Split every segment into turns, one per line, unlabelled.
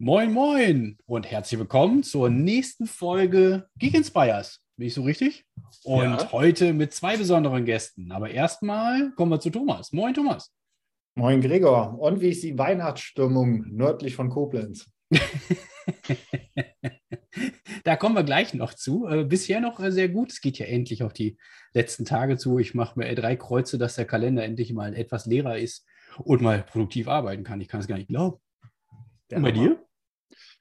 Moin, moin und herzlich willkommen zur nächsten Folge Geek Inspires. Bin ich so richtig? Und
Ja.
heute mit zwei besonderen Gästen. Aber erstmal kommen wir zu Thomas. Moin, Thomas.
Moin Gregor. Und wie ist die Weihnachtsstimmung nördlich von Koblenz?
Da kommen wir gleich noch zu. Äh, bisher noch äh, sehr gut. Es geht ja endlich auf die letzten Tage zu. Ich mache mir äh, drei Kreuze, dass der Kalender endlich mal etwas leerer ist und mal produktiv arbeiten kann. Ich kann es gar nicht glauben. Und bei dir?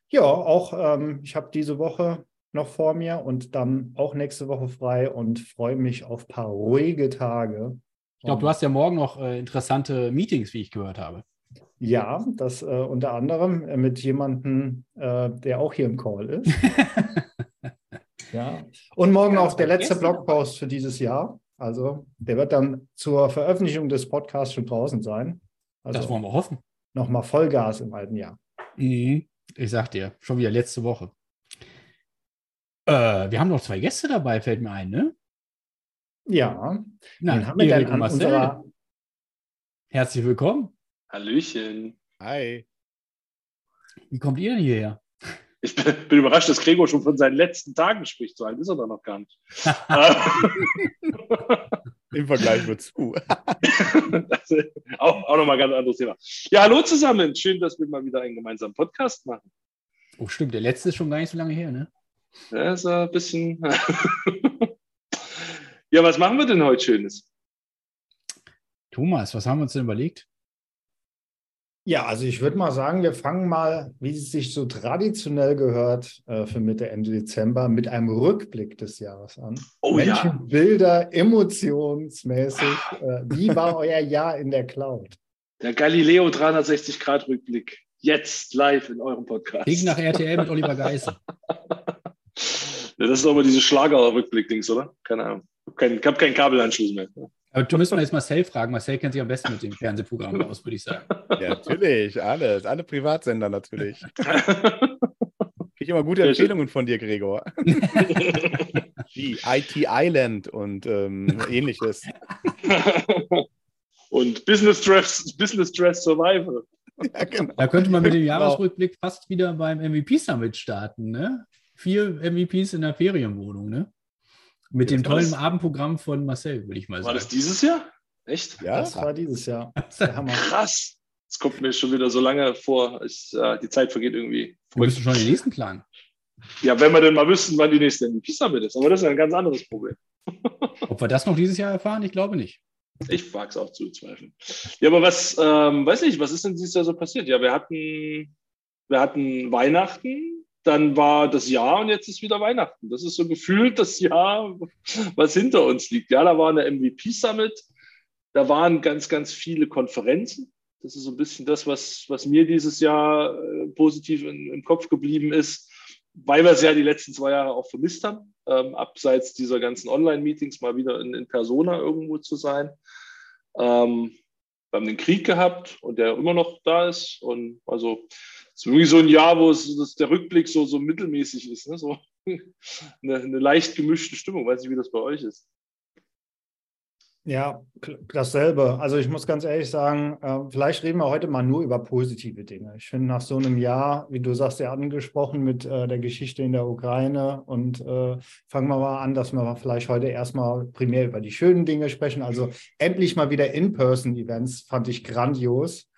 Ja, auch ähm, ich habe diese Woche noch vor mir und dann auch nächste Woche frei und freue mich auf ein paar ruhige Tage.
Ich glaube, du hast ja morgen noch äh, interessante Meetings, wie ich gehört habe.
Ja, das äh, unter anderem äh, mit jemandem, äh, der auch hier im Call ist. ja. Und morgen auch der letzte. Blogpost für dieses Jahr. Also der wird dann zur Veröffentlichung des Podcasts schon draußen sein.
das
Also
wollen wir hoffen.
nochmal Vollgas im alten Jahr.
Mhm. Ich sag dir, schon wieder letzte Woche. Äh, wir haben noch zwei Gäste dabei, fällt mir ein, ne?
Ja,
Na,
wen haben wir
Erik
denn
Marcel.
unserer
Herzlich willkommen.
Hallöchen.
Hi.
Wie kommt ihr denn hierher?
Ich bin, bin überrascht, dass Gregor schon von seinen letzten Tagen spricht. So alt ist er da noch gar nicht.
Im Vergleich
ist auch, auch nochmal ein ganz anderes Thema. Ja, hallo zusammen. Schön, dass wir mal wieder einen gemeinsamen Podcast machen.
Oh, stimmt, der letzte ist schon gar nicht so lange her, ne?
Das ist ein bisschen. ja, was machen wir denn heute Schönes?
Thomas, was haben wir uns denn überlegt?
Ja, also ich würde mal sagen, wir fangen mal, wie es sich so traditionell gehört, äh, für Mitte, Ende Dezember mit einem Rückblick des Jahres an.
Oh
Menschen, Bilder, emotionsmäßig. Äh, wie war euer Jahr in der Cloud?
Der Galileo 360-Grad-Rückblick. Jetzt live in eurem Podcast.
Krieg nach RTL mit Oliver Geisel.
Ja, das ist doch mal diese Schlager-Rückblick-Dings, oder? Keine Ahnung. Ich habe keinen, hab keinen Kabelanschluss mehr.
Aber du müssen wir jetzt Marcel fragen. Marcel kennt sich am besten mit dem Fernsehprogramm aus, würde ich sagen.
Ja, natürlich, alles. Alle Privatsender natürlich. Kriege immer gute. Empfehlungen von dir, Gregor. Wie IT Island und ähm, ähnliches.
Und Business Dress, Business Dress Survival.
Ja, genau.
Da könnte man mit dem
Genau.
Jahresrückblick fast wieder beim MVP-Summit starten, ne? Vier MVPs in der Ferienwohnung, ne? Mit dem
Jetzt war
tollen
das-
Abendprogramm von Marcel, würde ich mal
War
sagen.
das dieses Jahr? Echt?
Ja,
Das war dieses Jahr. Der Hammer.
Krass. Das kommt mir schon wieder so lange vor. Ich, äh, die Zeit vergeht irgendwie.
wir müssen schon den nächsten planen.
Ja, wenn wir denn mal wüssten, wann die nächste MVP Summit ist. Aber das ist ja ein ganz anderes Problem.
Ob wir das noch dieses Jahr erfahren? Ich glaube nicht.
Ich wage es auch zu zweifeln. Ja, aber was, ähm, weiß nicht, was ist denn dieses Jahr so passiert? Ja, wir hatten, wir hatten Weihnachten, dann war das Jahr und jetzt ist wieder Weihnachten. Das ist so gefühlt das Jahr, was hinter uns liegt. Ja, da war eine MVP Summit, da waren ganz, ganz viele Konferenzen. Das ist so ein bisschen das, was, was mir dieses Jahr äh, positiv in, im Kopf geblieben ist, weil wir es ja die letzten zwei Jahre auch vermisst haben, ähm, abseits dieser ganzen Online-Meetings mal wieder in, in Persona irgendwo zu sein. Ähm, wir haben den Krieg gehabt und der immer noch da ist. Und also ist wirklich so ein Jahr, wo es der Rückblick so, so mittelmäßig ist. Ne? So eine, eine leicht gemischte Stimmung. Weiß nicht, wie das bei euch ist.
Ja, dasselbe. Also ich muss ganz ehrlich sagen, äh, vielleicht reden wir heute mal nur über positive Dinge. Ich finde, nach so einem Jahr, wie du sagst, ja angesprochen mit äh, der Geschichte in der Ukraine und äh, fangen wir mal an, dass wir vielleicht heute erstmal primär über die schönen Dinge sprechen. Also endlich mal wieder In-Person-Events fand ich grandios.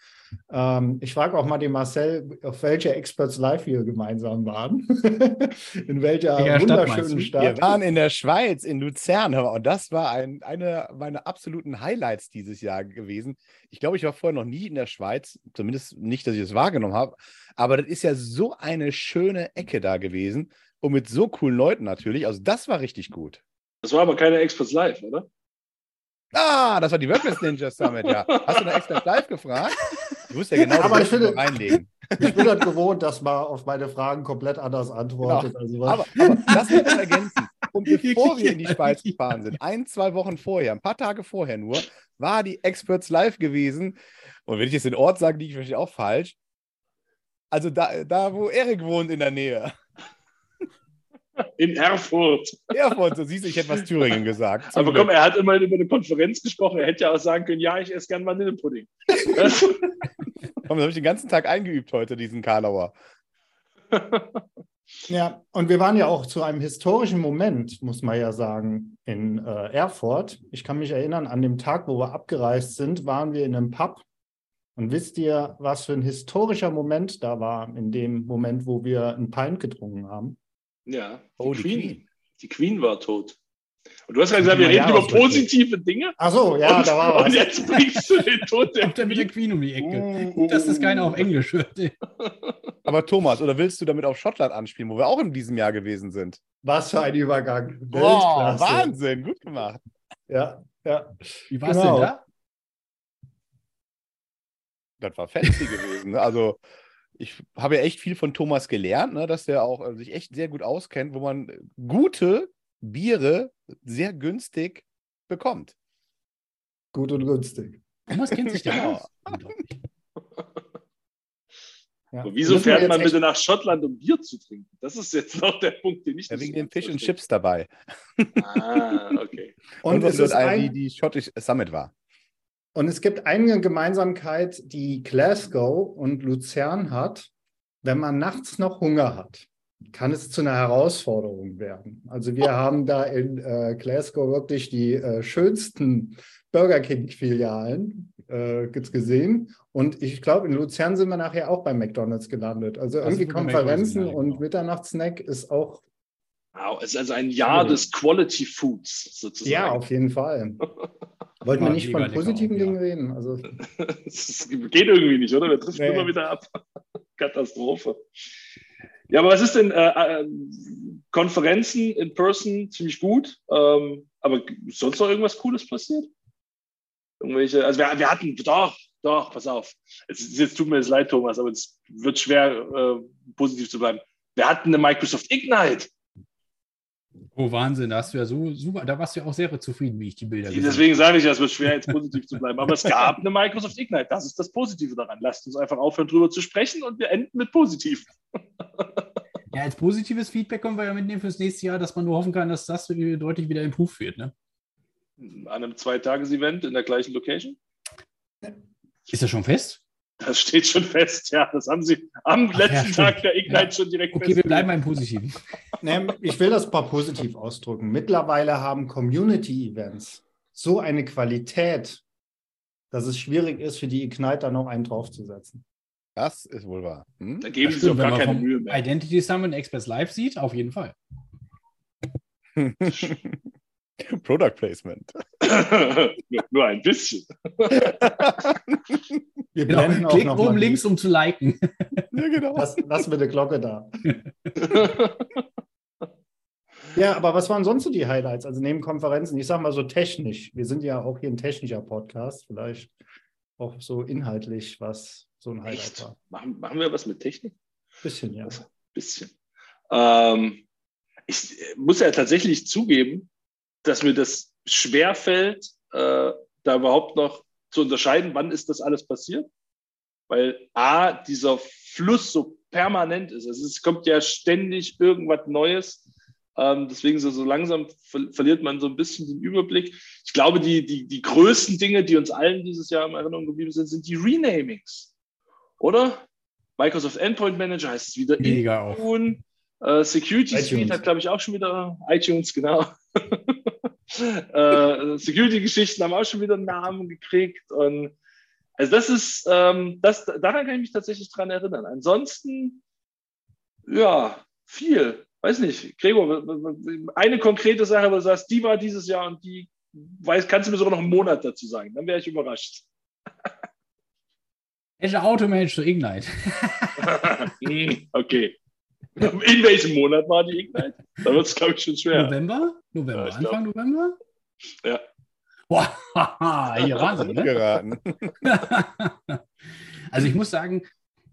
Ähm, ich frage auch mal den Marcel, auf welcher Experts Live wir gemeinsam waren. in welcher
Stadt meinst
wunderschönen
du?
Stadt.
Wir waren in der Schweiz, in Luzern, und das war ein, eine meiner absoluten Highlights dieses Jahr gewesen. Ich glaube, ich war vorher noch nie in der Schweiz, zumindest nicht, dass ich es wahrgenommen habe. Aber das ist ja so eine schöne Ecke da gewesen und mit so coolen Leuten natürlich. Also, das war richtig gut.
Das war aber keine Experts Live, oder?
Ah, das war die WordPress Ninja Summit, ja. Hast du nach Expert Live gefragt? Du musst ja genau
Aber ich finde-
reinlegen.
Ich bin halt gewohnt, dass man auf meine Fragen komplett anders antwortet. Also, was-
Aber, aber lass mich das ergänzen. Und bevor wir in die Schweiz gefahren sind, ein, zwei Wochen vorher, ein paar Tage vorher nur, war die Experts live gewesen. Und wenn ich jetzt den Ort sage, liege ich wahrscheinlich auch falsch. Also da, da, wo Erik wohnt in der Nähe.
In Erfurt.
Erfurt, so siehst du, ich hätte was Thüringen gesagt. Zum
Aber
Glück.
komm, er hat immerhin über eine Konferenz gesprochen. Er hätte ja auch sagen können, ja, ich esse gern Vanillepudding. Das-
Komm, das habe ich den ganzen Tag eingeübt heute, diesen Karlauer.
Ja, und wir waren ja auch zu einem historischen Moment, muss man ja sagen, in äh, Erfurt. Ich kann mich erinnern, an dem Tag, wo wir abgereist sind, waren wir in einem Pub. Und wisst ihr, was für ein historischer Moment da war, in dem Moment, wo wir ein Pint getrunken haben?
Ja, die,
Oh, die
Queen.
Queen.
Die Queen war tot. Und du hast ja gesagt, wir reden über positive Dinge.
Ach so, ja,
und,
da war
Und
was.
jetzt bringst du den Tod der
Kommt er mit der
Queen.
Um die Ecke.
Mm,
Gut, dass das keiner auf Englisch hört.
Aber Thomas, oder willst du damit auf Schottland anspielen, wo wir auch in diesem Jahr gewesen sind?
Was für ein Übergang.
Oh,
Weltklasse.
Wahnsinn, gut gemacht.
Ja, ja.
Wie war es
Genau.
denn da?
Das war fancy gewesen. ne? Also, ich habe ja echt viel von Thomas gelernt, ne, dass der auch äh, sich echt sehr gut auskennt, wo man gute Biere sehr günstig bekommt.
Gut und günstig.
Thomas kennt sich da
Ja.
aus.
Ja.
Aber wieso fährt man bitte nach Schottland, um Bier zu trinken? Das ist jetzt noch der Punkt, den ich
Ja,
nicht
wegen
so
den Fish and. Chips dabei.
Ah, okay.
Und,
weil
es
dort
ist
ein,
ein,
die, die Scottish Summit war.
Und es gibt eine Gemeinsamkeit, die Glasgow und Luzern hat. Wenn man nachts noch Hunger hat, kann es zu einer Herausforderung werden. Also wir haben da in äh, Glasgow wirklich die äh, schönsten Burger King-Filialen äh, gesehen. Und ich glaube, in Luzern sind wir nachher auch bei McDonalds gelandet. Also
Das
irgendwie Konferenzen und
genau.
Mitternachtssnack ist auch,
Wow, es ist also ein Jahr des Quality Foods sozusagen.
ja, auf jeden Fall. Wollten wir nicht von positiven
auch, ja.
Dingen reden? Also
Es geht irgendwie nicht, oder? Wir driften
Nee.
immer wieder ab. Katastrophe. Ja, aber was ist denn äh, äh, Konferenzen in Person ziemlich gut? Ähm, aber ist sonst noch irgendwas Cooles passiert? Irgendwelche, also wir, wir hatten, doch, doch, pass auf. Es, ist- jetzt tut mir das leid, Thomas, aber es wird schwer, äh, positiv zu bleiben. Wir hatten eine Microsoft Ignite.
Oh, Wahnsinn, da hast du ja so super, da warst du ja auch sehr zufrieden, wie ich die Bilder gesehen habe.
Deswegen sage ich, ja, es wird schwer, jetzt positiv zu bleiben. Aber es gab eine Microsoft Ignite. Das ist das Positive daran. Lasst uns einfach aufhören, drüber zu sprechen und wir enden mit positiv.
Ja, als positives Feedback können wir ja mitnehmen fürs nächste Jahr, dass man nur hoffen kann, dass das deutlich wieder improved wird. Ne?
An einem Zweitages-Event in der gleichen Location.
Ist das schon fest?
Das steht schon fest, ja. Das haben sie am
Ach ja,
letzten
stimmt.
Tag der Ignite
Ja.
schon direkt
Okay, wir bleiben beim Positiven.
Nee, ich will das mal positiv ausdrücken. Mittlerweile haben Community-Events so eine Qualität, dass es schwierig ist, für die Ignite da noch einen draufzusetzen.
Das ist wohl wahr. Hm?
Da geben
Das
sie
stimmt,
gar
wenn man
keine
vom
Mühe mehr.
Identity Summit Express Live sieht, auf jeden Fall.
Product Placement.
nur, nur ein bisschen.
Wir
Genau.
blenden auch
Klick
noch
oben
mal
links,
die-
um zu liken.
ja, genau.
Lass, lass mir eine Glocke da. Ja, aber was waren sonst so die Highlights? Also neben Konferenzen, ich sag mal so technisch. Wir sind ja auch hier ein technischer Podcast, vielleicht auch so inhaltlich, was so ein Highlight
Echt?
war.
Machen, machen wir was mit Technik?
Bisschen, ja.
bisschen. Ähm, ich muss ja tatsächlich zugeben, dass mir das schwerfällt, äh, da überhaupt noch zu unterscheiden, wann ist das alles passiert. Weil A, dieser Fluss so permanent ist. Also es kommt ja ständig irgendwas Neues. Ähm, deswegen so, so langsam ver verliert man so ein bisschen den Überblick. Ich glaube, die, die, die größten Dinge, die uns allen dieses Jahr in Erinnerung geblieben sind, sind die Renamings. Oder? Microsoft Endpoint Manager heißt es wieder
Mega auch.
Äh, Security
iTunes.
Suite hat, glaube ich, auch schon wieder iTunes, genau. äh, Security-Geschichten haben auch schon wieder einen Namen gekriegt. Und also das ist, ähm, das, daran kann ich mich tatsächlich dran erinnern. Ansonsten, ja, viel. Weiß nicht, Gregor, eine konkrete Sache, wo du sagst, die war dieses Jahr und die weiß, kannst du mir sogar noch einen Monat dazu sagen. Dann wäre ich überrascht.
Azure Automage zu Ignite.
Okay. In welchem Monat war die Ignite? Da wird es, glaube ich, schon schwer.
November? November,
Ja,
Anfang November?
Ja.
Boah, hier Wahnsinn, ne?
Geraten.
also ich muss sagen,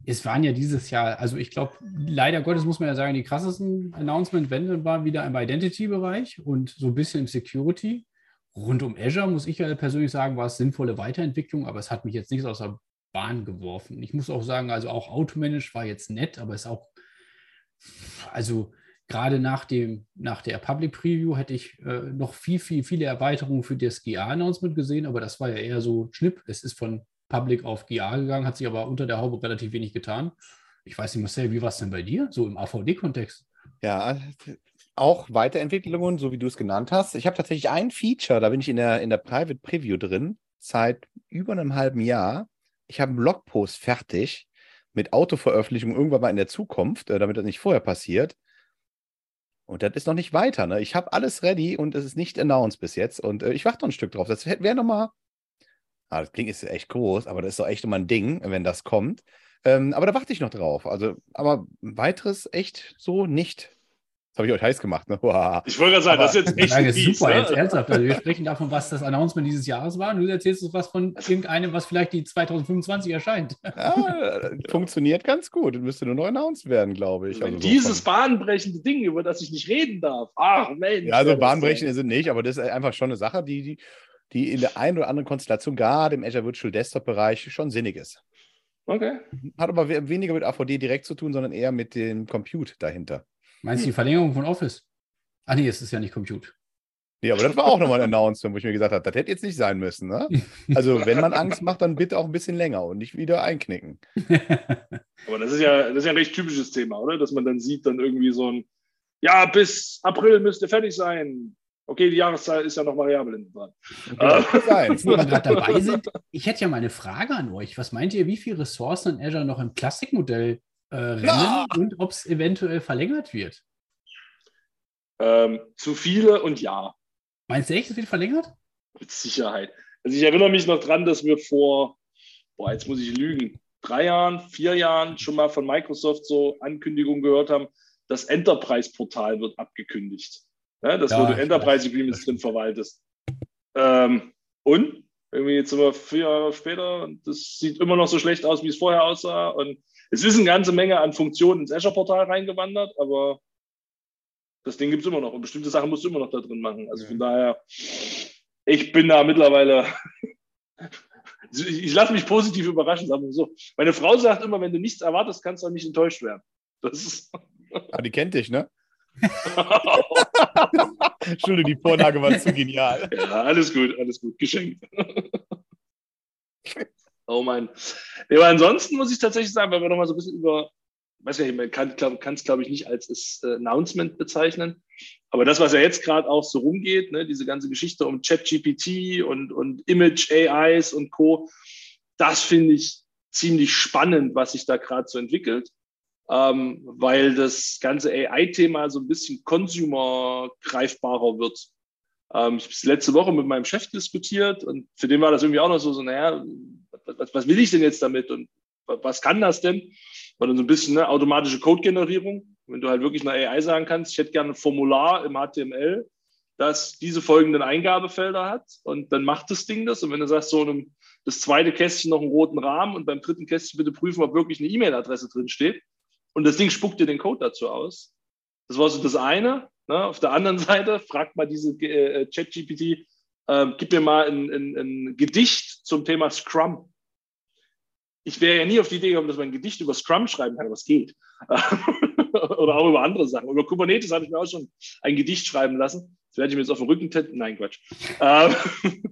es waren ja dieses Jahr, also ich glaube, leider Gottes muss man ja sagen, die krassesten Announcement-Wände waren wieder im Identity-Bereich und so ein bisschen im Security. Rund um Azure, muss ich ja persönlich sagen, war es sinnvolle Weiterentwicklung, aber es hat mich jetzt nichts aus der Bahn geworfen. Ich muss auch sagen, also auch Automanage war jetzt nett, aber es ist auch, also gerade nach, dem, nach der Public Preview hätte ich äh, noch viel, viel, viele Erweiterungen für das GA-Announcement gesehen, aber das war ja eher so Schnipp. Es ist von Public auf GA gegangen, hat sich aber unter der Haube relativ wenig getan. Ich weiß nicht, Marcel, wie war es denn bei dir, so im AVD-Kontext?
Ja, auch Weiterentwicklungen, so wie du es genannt hast. Ich habe tatsächlich ein Feature, da bin ich in der, in der Private Preview drin, seit über einem halben Jahr. Ich habe einen Blogpost fertig mit Autoveröffentlichung irgendwann mal in der Zukunft, äh, damit das nicht vorher passiert. Und das ist noch nicht weiter. Ne? Ich habe alles ready und es ist nicht announced bis jetzt. Und äh, ich warte noch ein Stück drauf. Das wäre nochmal. Ah, das klingt ist echt groß, aber das ist doch echt immer ein Ding, wenn das kommt. Ähm, aber da warte ich noch drauf. Also, aber weiteres echt so nicht. Das habe ich euch heiß gemacht, ne?
Wow. Ich wollte gerade sagen, aber das ist jetzt echt
Frage ist super, ne? jetzt ernsthaft. Also wir sprechen davon, was das Announcement dieses Jahres war. Und du erzählst uns was von irgendeinem, was vielleicht die 2025 erscheint.
Ja, funktioniert ganz gut. Das müsste nur noch announced werden, glaube ich.
Also dieses so bahnbrechende Ding, über das ich nicht reden darf. Ach, Mensch.
Ja, also bahnbrechend sind nicht, aber das ist einfach schon eine Sache, die, die, die in der einen oder anderen Konstellation, gerade im Azure Virtual Desktop-Bereich, schon sinnig ist.
Okay.
Hat aber weniger mit AVD direkt zu tun, sondern eher mit dem Compute dahinter.
Meinst du die Verlängerung von Office? Ah, nee, es ist ja nicht Compute.
Nee, aber das war auch nochmal ein Announcement, wo ich mir gesagt habe, das hätte jetzt nicht sein müssen. Ne? Also, wenn man Angst macht, dann bitte auch ein bisschen länger und nicht wieder einknicken.
aber das ist ja, das ist ja ein recht typisches Thema, oder? Dass man dann sieht, dann irgendwie so ein, ja, bis April müsste fertig sein. Okay, die Jahreszahl ist ja noch variabel in dran.
Okay, Wo wir gerade dabei sind, ich hätte ja mal eine Frage an euch. Was meint ihr, wie viele Ressourcen in Azure noch im Klassikmodell äh, rennen ja. und ob es eventuell verlängert wird?
Ähm, zu viele und ja.
Meinst du echt, es wird verlängert?
Mit Sicherheit. Also ich erinnere mich noch dran, dass wir vor, boah, jetzt muss ich lügen, drei Jahren, vier Jahren schon mal von Microsoft so Ankündigungen gehört haben, das Enterprise-Portal wird abgekündigt. Ja, das, ja, wo du Enterprise Agreements drin verwaltest. Ähm, und irgendwie jetzt sind wir vier Jahre später und das sieht immer noch so schlecht aus, wie es vorher aussah. Und es ist eine ganze Menge an Funktionen ins Azure-Portal reingewandert, aber das Ding gibt es immer noch und bestimmte Sachen musst du immer noch da drin machen. Also von daher, ich bin da mittlerweile, ich lasse mich positiv überraschen, sagen wir so. Meine Frau sagt immer, wenn du nichts erwartest, kannst du auch nicht enttäuscht werden. Das ist.
Ah, die kennt dich, ne? Entschuldigung, die Vorlage war zu genial.
Ja, alles gut, alles gut, geschenkt. Oh mein. Ja, aber ansonsten muss ich tatsächlich sagen, wenn wir nochmal so ein bisschen über, weiß nicht, man kann es, glaube ich, nicht als äh, Announcement bezeichnen. Aber das, was ja jetzt gerade auch so rumgeht, ne, diese ganze Geschichte um ChatGPT und, und Image AIs und Co., das finde ich ziemlich spannend, was sich da gerade so entwickelt. Ähm, weil das ganze AI-Thema so ein bisschen consumer-greifbarer wird. Ähm, ich habe es letzte Woche mit meinem Chef diskutiert und für den war das irgendwie auch noch so, so naja, was, was will ich denn jetzt damit und was kann das denn? War dann so ein bisschen ne, automatische Code-Generierung. Wenn du halt wirklich eine AI sagen kannst, ich hätte gerne ein Formular im HTML, das diese folgenden Eingabefelder hat und dann macht das Ding das. Und wenn du sagst, so einem, das zweite Kästchen noch einen roten Rahmen und beim dritten Kästchen bitte prüfen, ob wirklich eine E-Mail-Adresse drin steht. Und das Ding spuckt dir den Code dazu aus. Das war so das eine. Ne? Auf der anderen Seite fragt mal diese äh, Chat-GPT, äh, gib mir mal ein, ein, ein Gedicht zum Thema Scrum ich wäre ja nie auf die Idee gekommen, dass man ein Gedicht über Scrum schreiben kann, aber es geht. Oder auch über andere Sachen. Über Kubernetes habe ich mir auch schon ein Gedicht schreiben lassen. Das werde ich mir jetzt auf den Rücken täten. Nein, Quatsch. Ähm,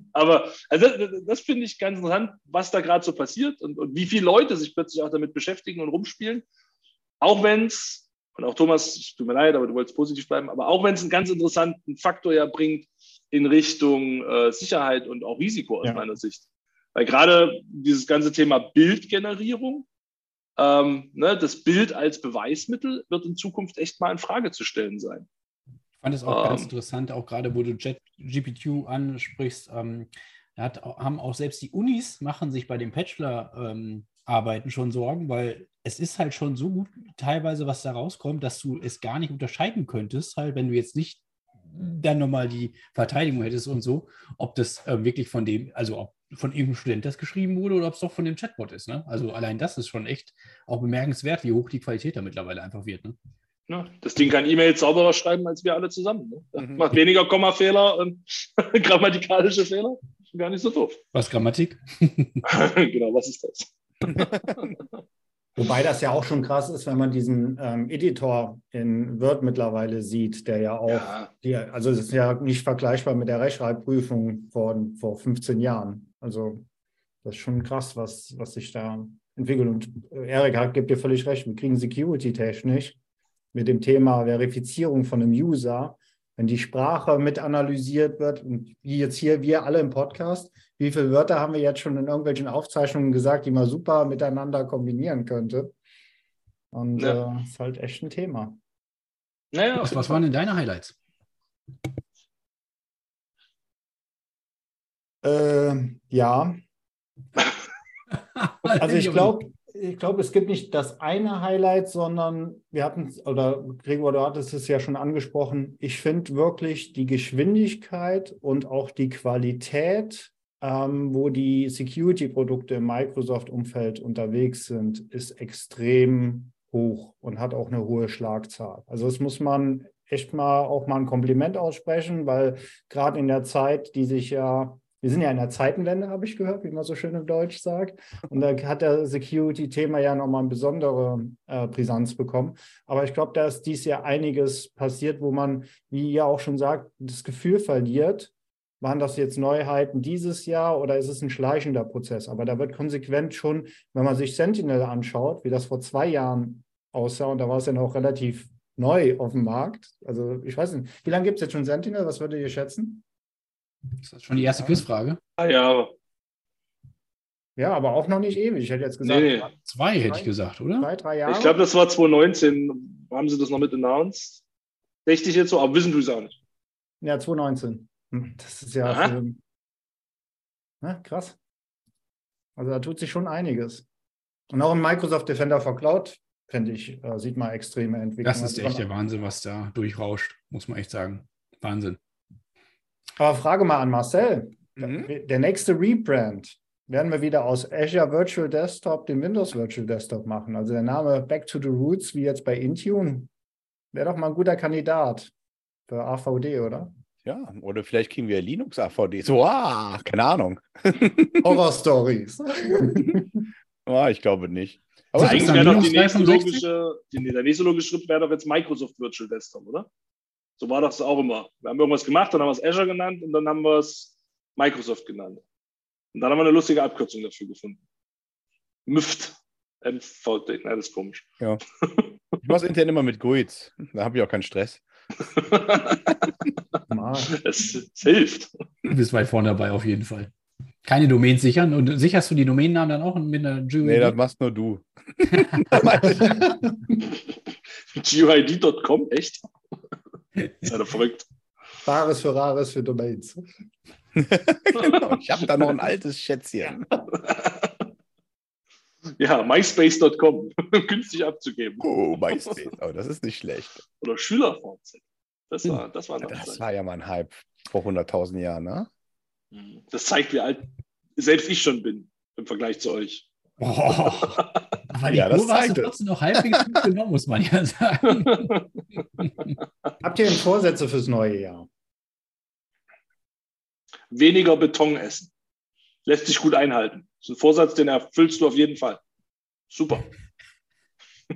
aber also das, das finde ich ganz interessant, was da gerade so passiert und, und wie viele Leute sich plötzlich auch damit beschäftigen und rumspielen. Auch wenn es, und auch Thomas, tut mir leid, aber du wolltest positiv bleiben, aber auch wenn es einen ganz interessanten Faktor ja bringt in Richtung äh, Sicherheit und auch Risiko aus ja. meiner Sicht. Weil gerade dieses ganze Thema Bildgenerierung, ähm, ne, das Bild als Beweismittel wird in Zukunft echt mal in Frage zu stellen sein.
Ich fand es auch ähm, ganz interessant, auch gerade wo du JetGPT ansprichst, ähm, hat, haben auch selbst die Unis machen sich bei den Bachelor-Arbeiten ähm, schon Sorgen, weil es ist halt schon so gut teilweise, was da rauskommt, dass du es gar nicht unterscheiden könntest, halt, wenn du jetzt nicht dann nochmal die Verteidigung hättest und so, ob das äh, wirklich von dem, also ob von irgendeinem Student das geschrieben wurde oder ob es doch von dem Chatbot ist. Ne? Also allein das ist schon echt auch bemerkenswert, wie hoch die Qualität da mittlerweile einfach wird. Ne?
Ja, das Ding kann E-Mails sauberer schreiben als wir alle zusammen. Ne? Mhm. Macht weniger Kommafehler und grammatikalische Fehler. Gar nicht so doof.
Was Grammatik?
genau, was ist das?
Wobei das ja auch schon krass ist, wenn man diesen ähm, Editor in Word mittlerweile sieht, der ja auch, ja. Die, also es ist ja nicht vergleichbar mit der Rechtschreibprüfung von vor 15 Jahren. Also das ist schon krass, was, was sich da entwickelt. Und äh, Erik gibt dir völlig recht, wir kriegen security-technisch mit dem Thema Verifizierung von einem User, wenn die Sprache mit analysiert wird, und wie jetzt hier wir alle im Podcast, wie viele Wörter haben wir jetzt schon in irgendwelchen Aufzeichnungen gesagt, die man super miteinander kombinieren könnte. Und ja. äh, ist halt echt ein Thema.
Naja, was, was waren denn deine Highlights?
Äh, ja. also ich glaube, ich glaube, es gibt nicht das eine Highlight, sondern wir hatten, oder Gregor, du hattest es ja schon angesprochen, ich finde wirklich die Geschwindigkeit und auch die Qualität, ähm, wo die Security-Produkte im Microsoft-Umfeld unterwegs sind, ist extrem hoch und hat auch eine hohe Schlagzahl. Also das muss man echt mal auch mal ein Kompliment aussprechen, weil gerade in der Zeit, die sich ja wir sind ja in der Zeitenwende, habe ich gehört, wie man so schön im Deutsch sagt. Und da hat der Security-Thema ja nochmal eine besondere äh, Brisanz bekommen. Aber ich glaube, da ist dies Jahr einiges passiert, wo man, wie ihr auch schon sagt, das Gefühl verliert, waren das jetzt Neuheiten dieses Jahr oder ist es ein schleichender Prozess? Aber da wird konsequent schon, wenn man sich Sentinel anschaut, wie das vor zwei Jahren aussah, und da war es ja noch relativ neu auf dem Markt. Also ich weiß nicht, wie lange gibt es jetzt schon Sentinel? Was würdet ihr schätzen?
Ist das schon die erste Quizfrage?
Ah, ja.
Ja, aber auch noch nicht ewig. Ich hätte jetzt gesagt. Nee.
Zwei hätte ich gesagt, oder?
Zwei, drei Jahre.
Ich glaube, das war 2019. Haben sie das noch mit announced? Richtig jetzt so, aber wissen du es auch nicht.
Ja, 2019. Das ist ja für, na, krass. Also da tut sich schon einiges. Und auch im Microsoft Defender for Cloud, finde ich, äh, sieht man extreme Entwicklungen.
Das ist echt der Wahnsinn, was da durchrauscht, muss man echt sagen. Wahnsinn.
Aber Frage mal an Marcel. Mhm. Der nächste Rebrand, werden wir wieder aus Azure Virtual Desktop den Windows Virtual Desktop machen. Also der Name Back to the Roots, wie jetzt bei Intune, wäre doch mal ein guter Kandidat für AVD, oder?
Ja, oder vielleicht kriegen wir Linux AVD. So, ah, keine Ahnung.
Horror Stories.
ah, ich glaube nicht.
Aber eigentlich wäre doch die nächste logische, die, der nächste logische Schritt wäre doch jetzt Microsoft Virtual Desktop, oder? So war das auch immer. Wir haben irgendwas gemacht, dann haben wir es Azure genannt und dann haben wir es Microsoft genannt. Und dann haben wir eine lustige Abkürzung dafür gefunden. MIFT. MVD, nein, das ist komisch.
Ja. Ich mache es intern immer mit GUIDs. Da habe ich auch keinen Stress.
Es, es hilft.
Du bist weit vorne dabei, auf jeden Fall. Keine Domains sichern. Und sicherst du die Domainnamen dann auch mit einer
GUID? Nee, das machst nur du.
GUID.com, echt? ist ja verrückt.
Bares für Rares für Domains.
genau, ich habe da noch ein altes Schätzchen.
Ja, myspace.com, günstig abzugeben.
Oh, MySpace, oh, das ist nicht schlecht.
Oder SchülerVZ. Das war, das war,
das war ja mal ein Hype vor 100.000 Jahren, ne?
Das zeigt, wie alt selbst ich schon bin im Vergleich zu euch. Oh,
aber die ja, Kurve hast du trotzdem noch halbwegs gut genommen, muss man ja sagen.
Habt ihr denn Vorsätze fürs neue Jahr?
Weniger Beton essen. Lässt sich gut einhalten. Das ist ein Vorsatz, den erfüllst du auf jeden Fall. Super.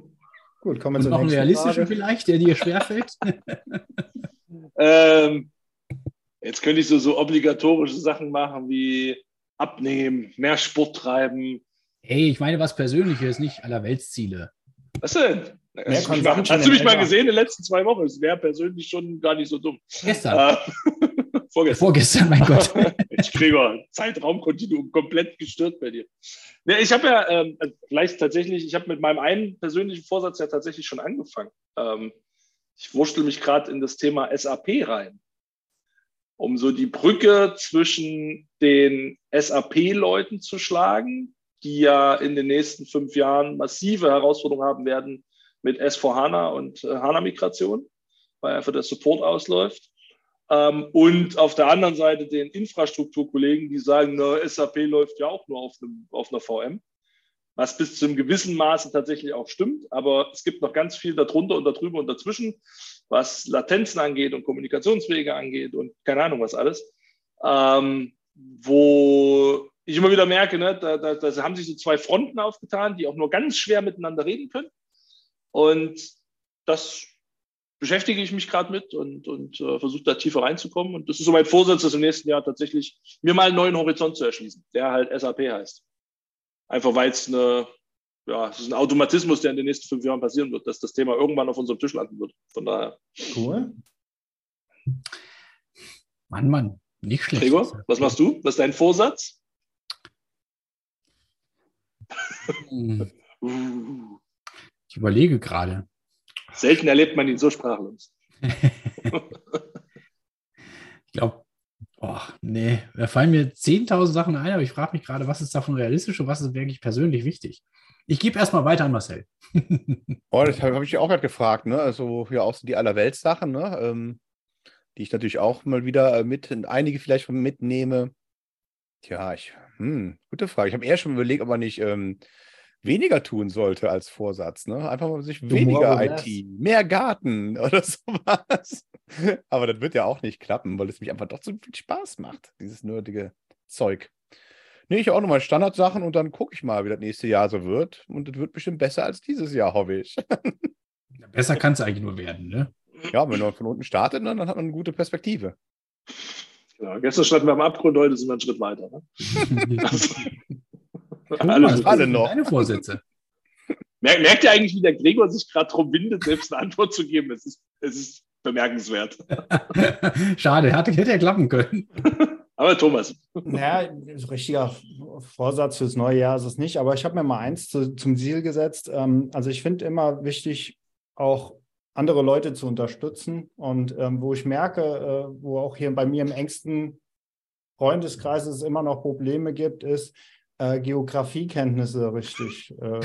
Gut, kommen wir zu
noch einen realistischen Frage. vielleicht, der dir schwerfällt.
ähm, jetzt könnte ich so, so obligatorische Sachen machen wie abnehmen, mehr Sport treiben.
Hey, ich meine was Persönliches, nicht aller Weltziele.
Was denn? Hast du mich mal gesehen in den letzten zwei Wochen? Es wäre persönlich schon gar nicht so dumm.
Gestern.
Äh,
vorgestern. Vorgestern, mein Gott.
ich kriege Zeitraumkontinuum komplett gestört bei dir. Ja, ich habe ja ähm, vielleicht tatsächlich, ich habe mit meinem einen persönlichen Vorsatz ja tatsächlich schon angefangen. Ähm, ich wurschtel mich gerade in das Thema SAP rein um so die Brücke zwischen den SAP-Leuten zu schlagen, die ja in den nächsten fünf Jahren massive Herausforderungen haben werden mit S4HANA und äh, HANA-Migration, weil einfach der Support ausläuft. Ähm, und auf der anderen Seite den Infrastrukturkollegen, die sagen, na, SAP läuft ja auch nur auf, einem, auf einer VM, was bis zu einem gewissen Maße tatsächlich auch stimmt. Aber es gibt noch ganz viel darunter und darüber und dazwischen was Latenzen angeht und Kommunikationswege angeht und keine Ahnung was alles, ähm, wo ich immer wieder merke, ne, da, da, da haben sich so zwei Fronten aufgetan, die auch nur ganz schwer miteinander reden können. Und das beschäftige ich mich gerade mit und, und äh, versuche da tiefer reinzukommen. Und das ist so mein Vorsatz, das im nächsten Jahr tatsächlich mir mal einen neuen Horizont zu erschließen, der halt SAP heißt. Einfach weil es eine ja, es ist ein Automatismus, der in den nächsten fünf Jahren passieren wird, dass das Thema irgendwann auf unserem Tisch landen wird. Von daher.
Cool.
Mann, Mann, nicht schlecht.
Gregor, was machst du? Was ist dein Vorsatz?
Hm,
Uh,
Ich überlege gerade.
Selten erlebt man ihn so sprachlos.
Ich glaube, oh, nee, da fallen mir 10.000 Sachen ein, aber ich frage mich gerade, was ist davon realistisch und was ist wirklich persönlich wichtig? Ich gebe erstmal weiter an Marcel.
Oh, das habe hab ich auch gerade gefragt, ne? Also ja auch so die Allerweltssachen, ne? Ähm, die ich natürlich auch mal wieder äh, mit, einige vielleicht mitnehme. Tja, ich, hm, gute Frage. Ich habe eher schon überlegt, ob man nicht ähm, weniger tun sollte als Vorsatz, ne? Einfach mal sich weniger
or less.
IT, mehr Garten oder sowas. Aber das wird ja auch nicht klappen, weil es mich einfach doch so viel Spaß macht, dieses nerdige Zeug. Nee, ich auch nochmal Standardsachen und dann gucke ich mal, wie das nächste Jahr so wird. Und das wird bestimmt besser als dieses Jahr, hoffe ich.
Besser kann es eigentlich nur werden, ne?
Ja, wenn man von unten startet, ne, dann hat man eine gute Perspektive.
Genau. Gestern standen wir am Abgrund, heute sind wir einen Schritt weiter. Ne?
Thomas,
alle
sind
noch.
Deine Vorsätze.
Merkt, merkt ihr eigentlich, wie der Gregor sich gerade drum windet, selbst eine Antwort zu geben? Es ist, es ist bemerkenswert.
Schade, hätte, hätte ja klappen können.
Aber Thomas,
Naja, so richtiger Vorsatz fürs neue Jahr ist es nicht, aber ich habe mir mal eins zu, zum Ziel gesetzt. Ähm, also ich finde immer wichtig, auch andere Leute zu unterstützen. Und ähm, wo ich merke, äh, wo auch hier bei mir im engsten Freundeskreis es immer noch Probleme gibt, ist äh, Geografiekenntnisse richtig äh,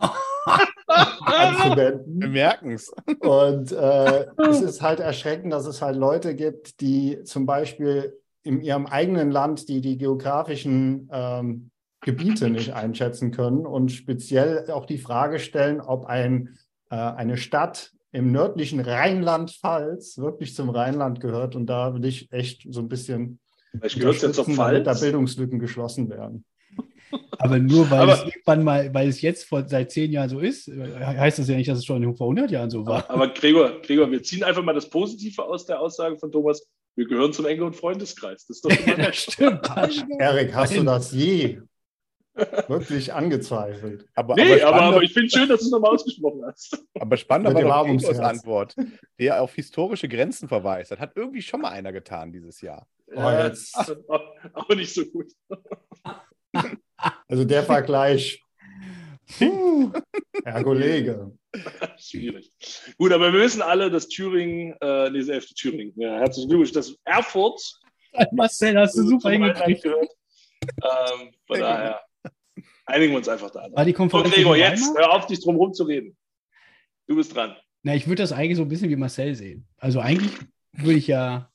anzuwenden.
Wir merken es.
Und äh, es ist halt erschreckend, dass es halt Leute gibt, die zum Beispiel in ihrem eigenen Land die die geografischen ähm, Gebiete nicht einschätzen können und speziell auch die Frage stellen, ob ein, äh, eine Stadt im nördlichen Rheinland-Pfalz wirklich zum Rheinland gehört. Und da will ich echt so ein bisschen
vielleicht gehört ja zur
unterstützen, damit da
Pfalz.
Bildungslücken geschlossen werden.
Aber nur weil
Aber-
es irgendwann mal, weil es jetzt vor, seit zehn Jahren so ist, äh, heißt das ja nicht, dass es schon vor 100 Jahren so war.
Aber Gregor, Gregor, wir ziehen einfach mal das Positive aus der Aussage von Thomas. Wir gehören zum engeren Freundeskreis. Das ist doch mal
das stimmt.
Erik, hast du das je wirklich angezweifelt?
Aber,
Nee, aber,
spannender-
aber ich finde schön, dass du es nochmal ausgesprochen hast.
Aber spannender
Mit
war
Herz.
Antwort, der auf historische Grenzen verweist. Das hat irgendwie schon mal einer getan dieses Jahr.
Oh,
Ja,
jetzt.
aber nicht so gut.
Also der Vergleich. Puh, Herr Kollege.
Schwierig. Gut, aber wir wissen alle, dass Thüringen, äh, nee, elfte Thüringen, ja, herzlichen Glückwunsch, dass Erfurt
Marcel, hast du super hingekriegt.
gehört. Ähm, von daher einigen wir uns einfach da.
War die
So,
Konferenz
Gregor, jetzt hör auf, dich drum rum zu reden. Du bist dran.
Na, ich würde das eigentlich so ein bisschen wie Marcel sehen. Also eigentlich würde ich ja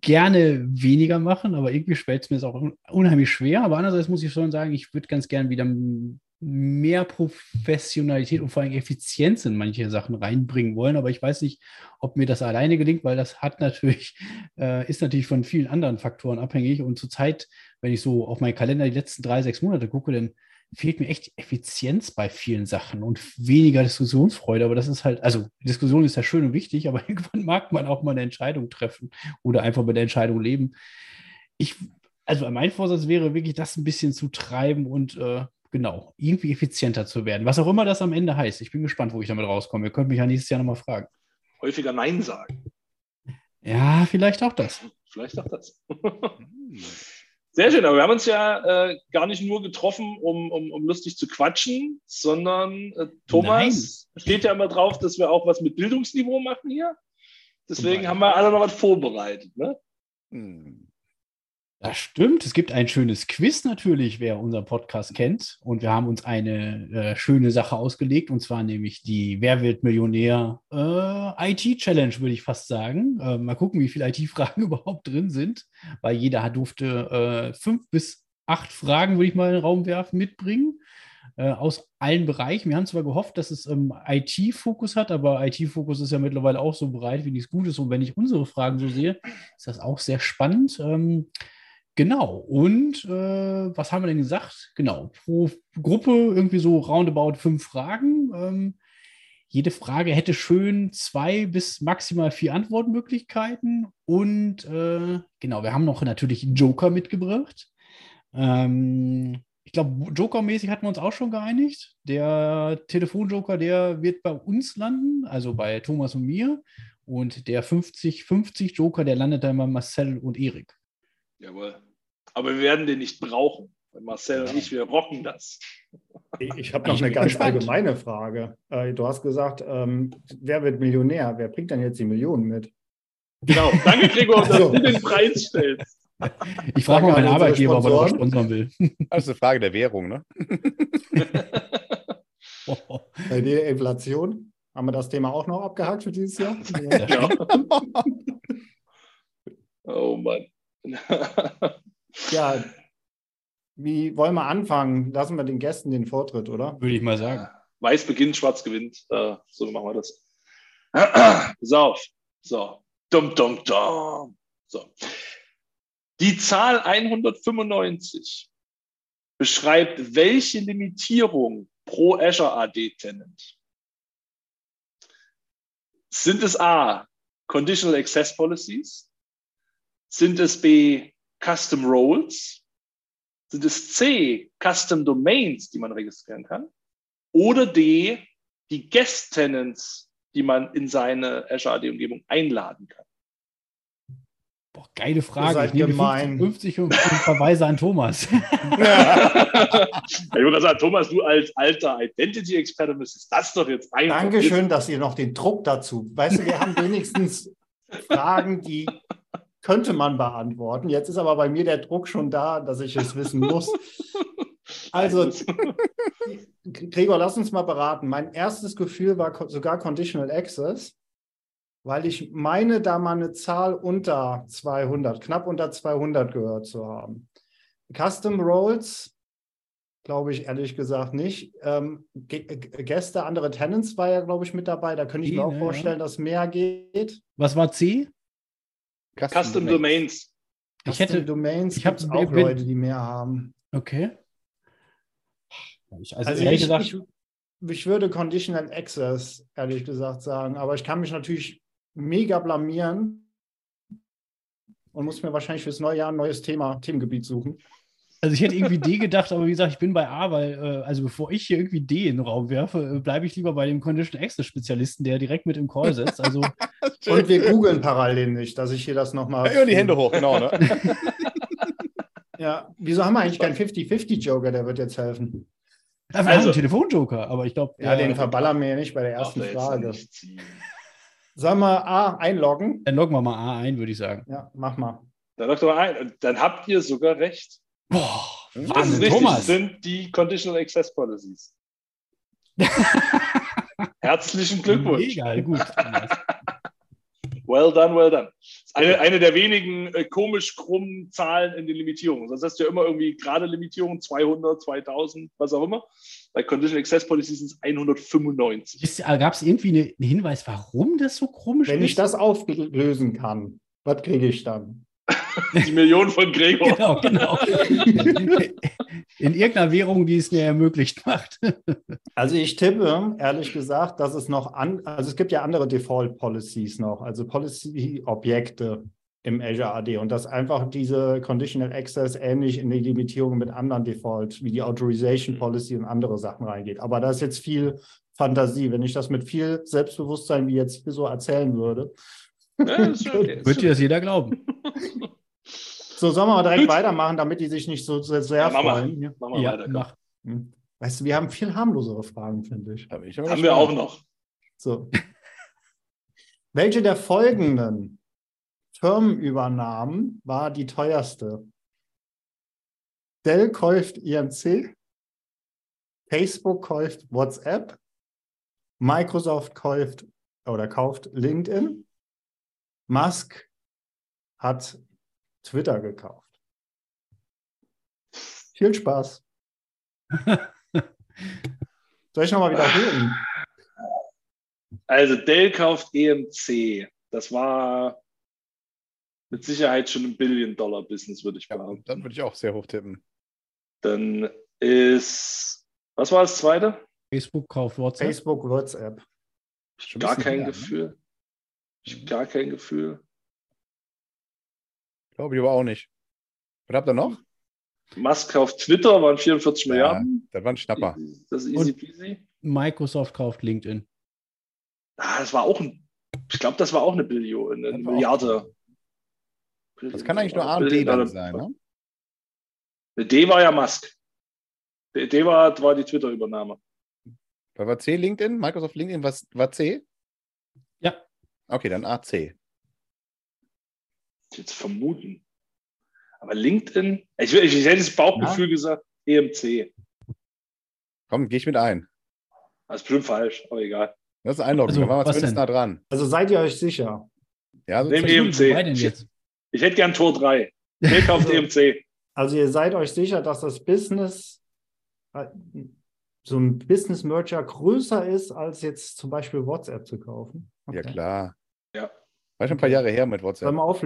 gerne weniger machen, aber irgendwie fällt es mir auch un- unheimlich schwer. Aber andererseits muss ich schon sagen, ich würde ganz gern wieder mehr Professionalität und vor allem Effizienz in manche Sachen reinbringen wollen. Aber ich weiß nicht, ob mir das alleine gelingt, weil das hat natürlich, äh, ist natürlich von vielen anderen Faktoren abhängig. Und zurzeit, wenn ich so auf meinen Kalender die letzten drei, sechs Monate gucke, dann fehlt mir echt Effizienz bei vielen Sachen und weniger Diskussionsfreude. Aber das ist halt, also Diskussion ist ja schön und wichtig, aber irgendwann mag man auch mal eine Entscheidung treffen oder einfach mit der Entscheidung leben. Ich, also mein Vorsatz wäre wirklich, das ein bisschen zu treiben und äh, genau, irgendwie effizienter zu werden. Was auch immer das am Ende heißt. Ich bin gespannt, wo ich damit rauskomme. Ihr könnt mich ja nächstes Jahr nochmal fragen.
Häufiger Nein sagen.
Ja, vielleicht auch das.
Vielleicht auch das. Sehr schön, aber wir haben uns ja äh, gar nicht nur getroffen, um, um, um lustig zu quatschen, sondern äh, Thomas steht ja immer drauf, dass wir auch was mit Bildungsniveau machen hier. Deswegen haben wir alle noch was vorbereitet. Ne?
Hm.
Das stimmt. Es gibt ein schönes Quiz natürlich, wer unseren Podcast kennt. Und wir haben uns eine äh, schöne Sache ausgelegt, und zwar nämlich die Wer wird Millionär äh, IT-Challenge, würde ich fast sagen. Äh, mal gucken, wie viele IT-Fragen überhaupt drin sind, weil jeder durfte äh, fünf bis acht Fragen, würde ich mal in den Raum werfen, mitbringen. Äh, aus allen Bereichen. Wir haben zwar gehofft, dass es ähm, IT-Fokus hat, aber IT-Fokus ist ja mittlerweile auch so breit, wie nichts Gutes. Und wenn ich unsere Fragen so sehe, ist das auch sehr spannend. Ähm, Genau. Und äh, was haben wir denn gesagt? Genau. Pro Gruppe irgendwie so roundabout fünf Fragen. Ähm, jede Frage hätte schön zwei bis maximal vier Antwortmöglichkeiten. Und äh, genau, wir haben noch natürlich Joker mitgebracht. Ähm, ich glaube, Joker-mäßig hatten wir uns auch schon geeinigt. Der Telefonjoker, der wird bei uns landen, also bei Thomas und mir. Und der 50-50 Joker, der landet dann bei Marcel und Erik.
Jawohl. Aber wir werden den nicht brauchen. Marcel und ich, wir rocken das.
Ich, ich habe noch
Ich
eine ganz
gespannt.
allgemeine Frage. Äh, du hast gesagt, ähm, wer wird Millionär? Wer bringt denn jetzt die Millionen mit?
Genau. Danke, Gregor, dass
So.
du den Preis stellst.
Ich frage mal meinen Arbeitgeber, ob er noch sponsern will.
Das ist eine Frage der Währung, ne?
Bei der Inflation? Haben wir das Thema auch noch abgehakt für dieses Jahr?
Ja. Oh Mann.
Ja. Wie wollen wir anfangen? Lassen wir den Gästen den Vortritt, oder?
Würde ich mal sagen.
Weiß beginnt, schwarz gewinnt. Äh, so machen wir das. Pass auf. So. Dum, dum, dum. So. Die Zahl 195 beschreibt, welche Limitierung pro Azure AD Tenant. Sind es A, Conditional Access Policies? Sind es B, Custom Roles? Sind es C, Custom Domains, die man registrieren kann? Oder D, die Guest Tenants, die man in seine Azure AD-Umgebung einladen kann?
Boah, geile Frage.
seid
Ich nehme
gemein.
50 und, und verweise an Thomas.
ich würde sagen, Thomas, du als alter Identity-Experte müsstest das doch jetzt einfach
Dankeschön, dass ihr noch den Druck dazu. Weißt du, wir haben wenigstens Fragen, die könnte man beantworten. Jetzt ist aber bei mir der Druck schon da, dass ich es wissen muss. Also, Gregor, lass uns mal beraten. Mein erstes Gefühl war sogar Conditional Access, weil ich meine, da mal eine Zahl unter 200, knapp unter 200 gehört zu haben. Custom Roles, glaube ich ehrlich gesagt nicht. Ähm, Gäste, andere Tenants war ja, glaube ich, mit dabei. Da könnte ich mir auch
ne,
vorstellen, dass mehr geht.
Was war C?
Custom Domains.
Ich hätte.
Domains,
ich hab-
gibt's auch
bin-
Leute, die mehr haben.
Okay. Ich, also,
Also
ehrlich
ich,
gesagt,
ich, ich würde Conditional Access, ehrlich gesagt, sagen. Aber ich kann mich natürlich mega blamieren und muss mir wahrscheinlich fürs neue Jahr ein neues Thema, Themengebiet suchen.
Also ich hätte irgendwie D gedacht, aber wie gesagt, ich bin bei A, weil, äh, also bevor ich hier irgendwie D in den Raum werfe, äh, bleibe ich lieber bei dem Conditional Access Spezialisten, der direkt mit im Call sitzt. Also
Und wir googeln parallel nicht, dass ich hier das nochmal.
Ja, die Hände hoch, genau, ne?
Ja, wieso haben wir eigentlich keinen 50-50-Joker, der wird jetzt helfen?
Ja, wir
Also-
haben einen Telefonjoker, aber ich glaube,
Ja, den verballern wir ja nicht bei der ersten
er noch
Frage. Sollen wir A einloggen?
dann loggen wir mal A ein, würde ich sagen.
Ja, mach mal.
Dann, Dr. ein. dann habt ihr sogar recht.
Boah, Wahnsinn,
richtig,
Thomas.
sind die Conditional Access Policies. Herzlichen Glückwunsch.
Mega gut.
Well done, well done. Das ist eine, eine der wenigen äh, komisch krummen Zahlen in den Limitierungen. Sonst hast du ja immer irgendwie gerade Limitierungen 200, 2000, was auch immer. Bei Conditional Access Policies sind es 195.
Gab es irgendwie eine, einen Hinweis, warum das so komisch
Wenn
ist?
ich das auflösen kann, was kriege ich dann?
Die Million von Gregor.
Genau, genau. In irgendeiner Währung, die es mir ermöglicht macht.
Also ich tippe, ehrlich gesagt, dass es noch an, also es gibt ja andere Default Policies noch, also Policy-Objekte im Azure AD und dass einfach diese Conditional Access ähnlich in die Limitierung mit anderen Default wie die Authorization Policy und andere Sachen reingeht. Aber da ist jetzt viel Fantasie. Wenn ich das mit viel Selbstbewusstsein wie jetzt hier so erzählen würde.
Ja.
Wird dir das jeder glauben?
So, sollen wir mal direkt weitermachen, damit die sich nicht so sehr, sehr
Ja, mach mal.
freuen. Ja.
Machen wir
Ja,
weiter.
mach.
Hm. Weißt du, wir haben viel harmlosere Fragen, finde ich.
Bin ich
Haben wir auch noch.
So. Welche der folgenden Firmenübernahmen war die teuerste? Dell kauft IMC, Facebook kauft WhatsApp, Microsoft kauft oder kauft LinkedIn, Musk hat Twitter gekauft. Viel Spaß. Soll ich nochmal wiederholen?
Also Dell kauft EMC. Das war mit Sicherheit schon ein Billion-Dollar-Business, würde ich
Ja,
behaupten.
dann würde ich auch sehr hoch tippen.
Dann ist, was war das zweite?
Facebook kauft WhatsApp.
Facebook, WhatsApp.
Gar kein
her, ne?
Ich, gar kein Gefühl.
Glaube ich aber auch nicht. Was habt ihr noch?
Musk kauft Twitter, waren 44
Ja,
Milliarden.
das war ein Schnapper.
Das ist easy peasy.
Microsoft kauft LinkedIn.
Ah, das war auch ein, ich glaube, das war auch eine Billion, eine
war
Milliarde.
Das kann eigentlich nur A und D dann sein, ne?
D war ja Musk. D, D war, war die Twitter-Übernahme.
Was war C LinkedIn? Microsoft LinkedIn was war C?
Ja.
Okay, dann AC.
Jetzt vermuten. Aber LinkedIn, ich, will- ich hätte das Bauchgefühl gesagt, EMC.
Komm, gehe ich mit ein.
Das ist bestimmt falsch, aber egal.
Das ist einloggen,
Also,
da waren wir zumindest
denn?
nah dran.
Also seid ihr euch sicher?
Ja, so
Nehmen
ziemlich-
EMC.
Jetzt?
Ich hätte gern Tor 3. Wer kauft EMC?
Also ihr seid euch sicher, dass das Business, äh, so ein Business-Merger größer ist, als jetzt zum Beispiel WhatsApp zu kaufen?
Ja
Okay.
klar.
Ja.
War schon ein paar Jahre her mit WhatsApp.
Man muss,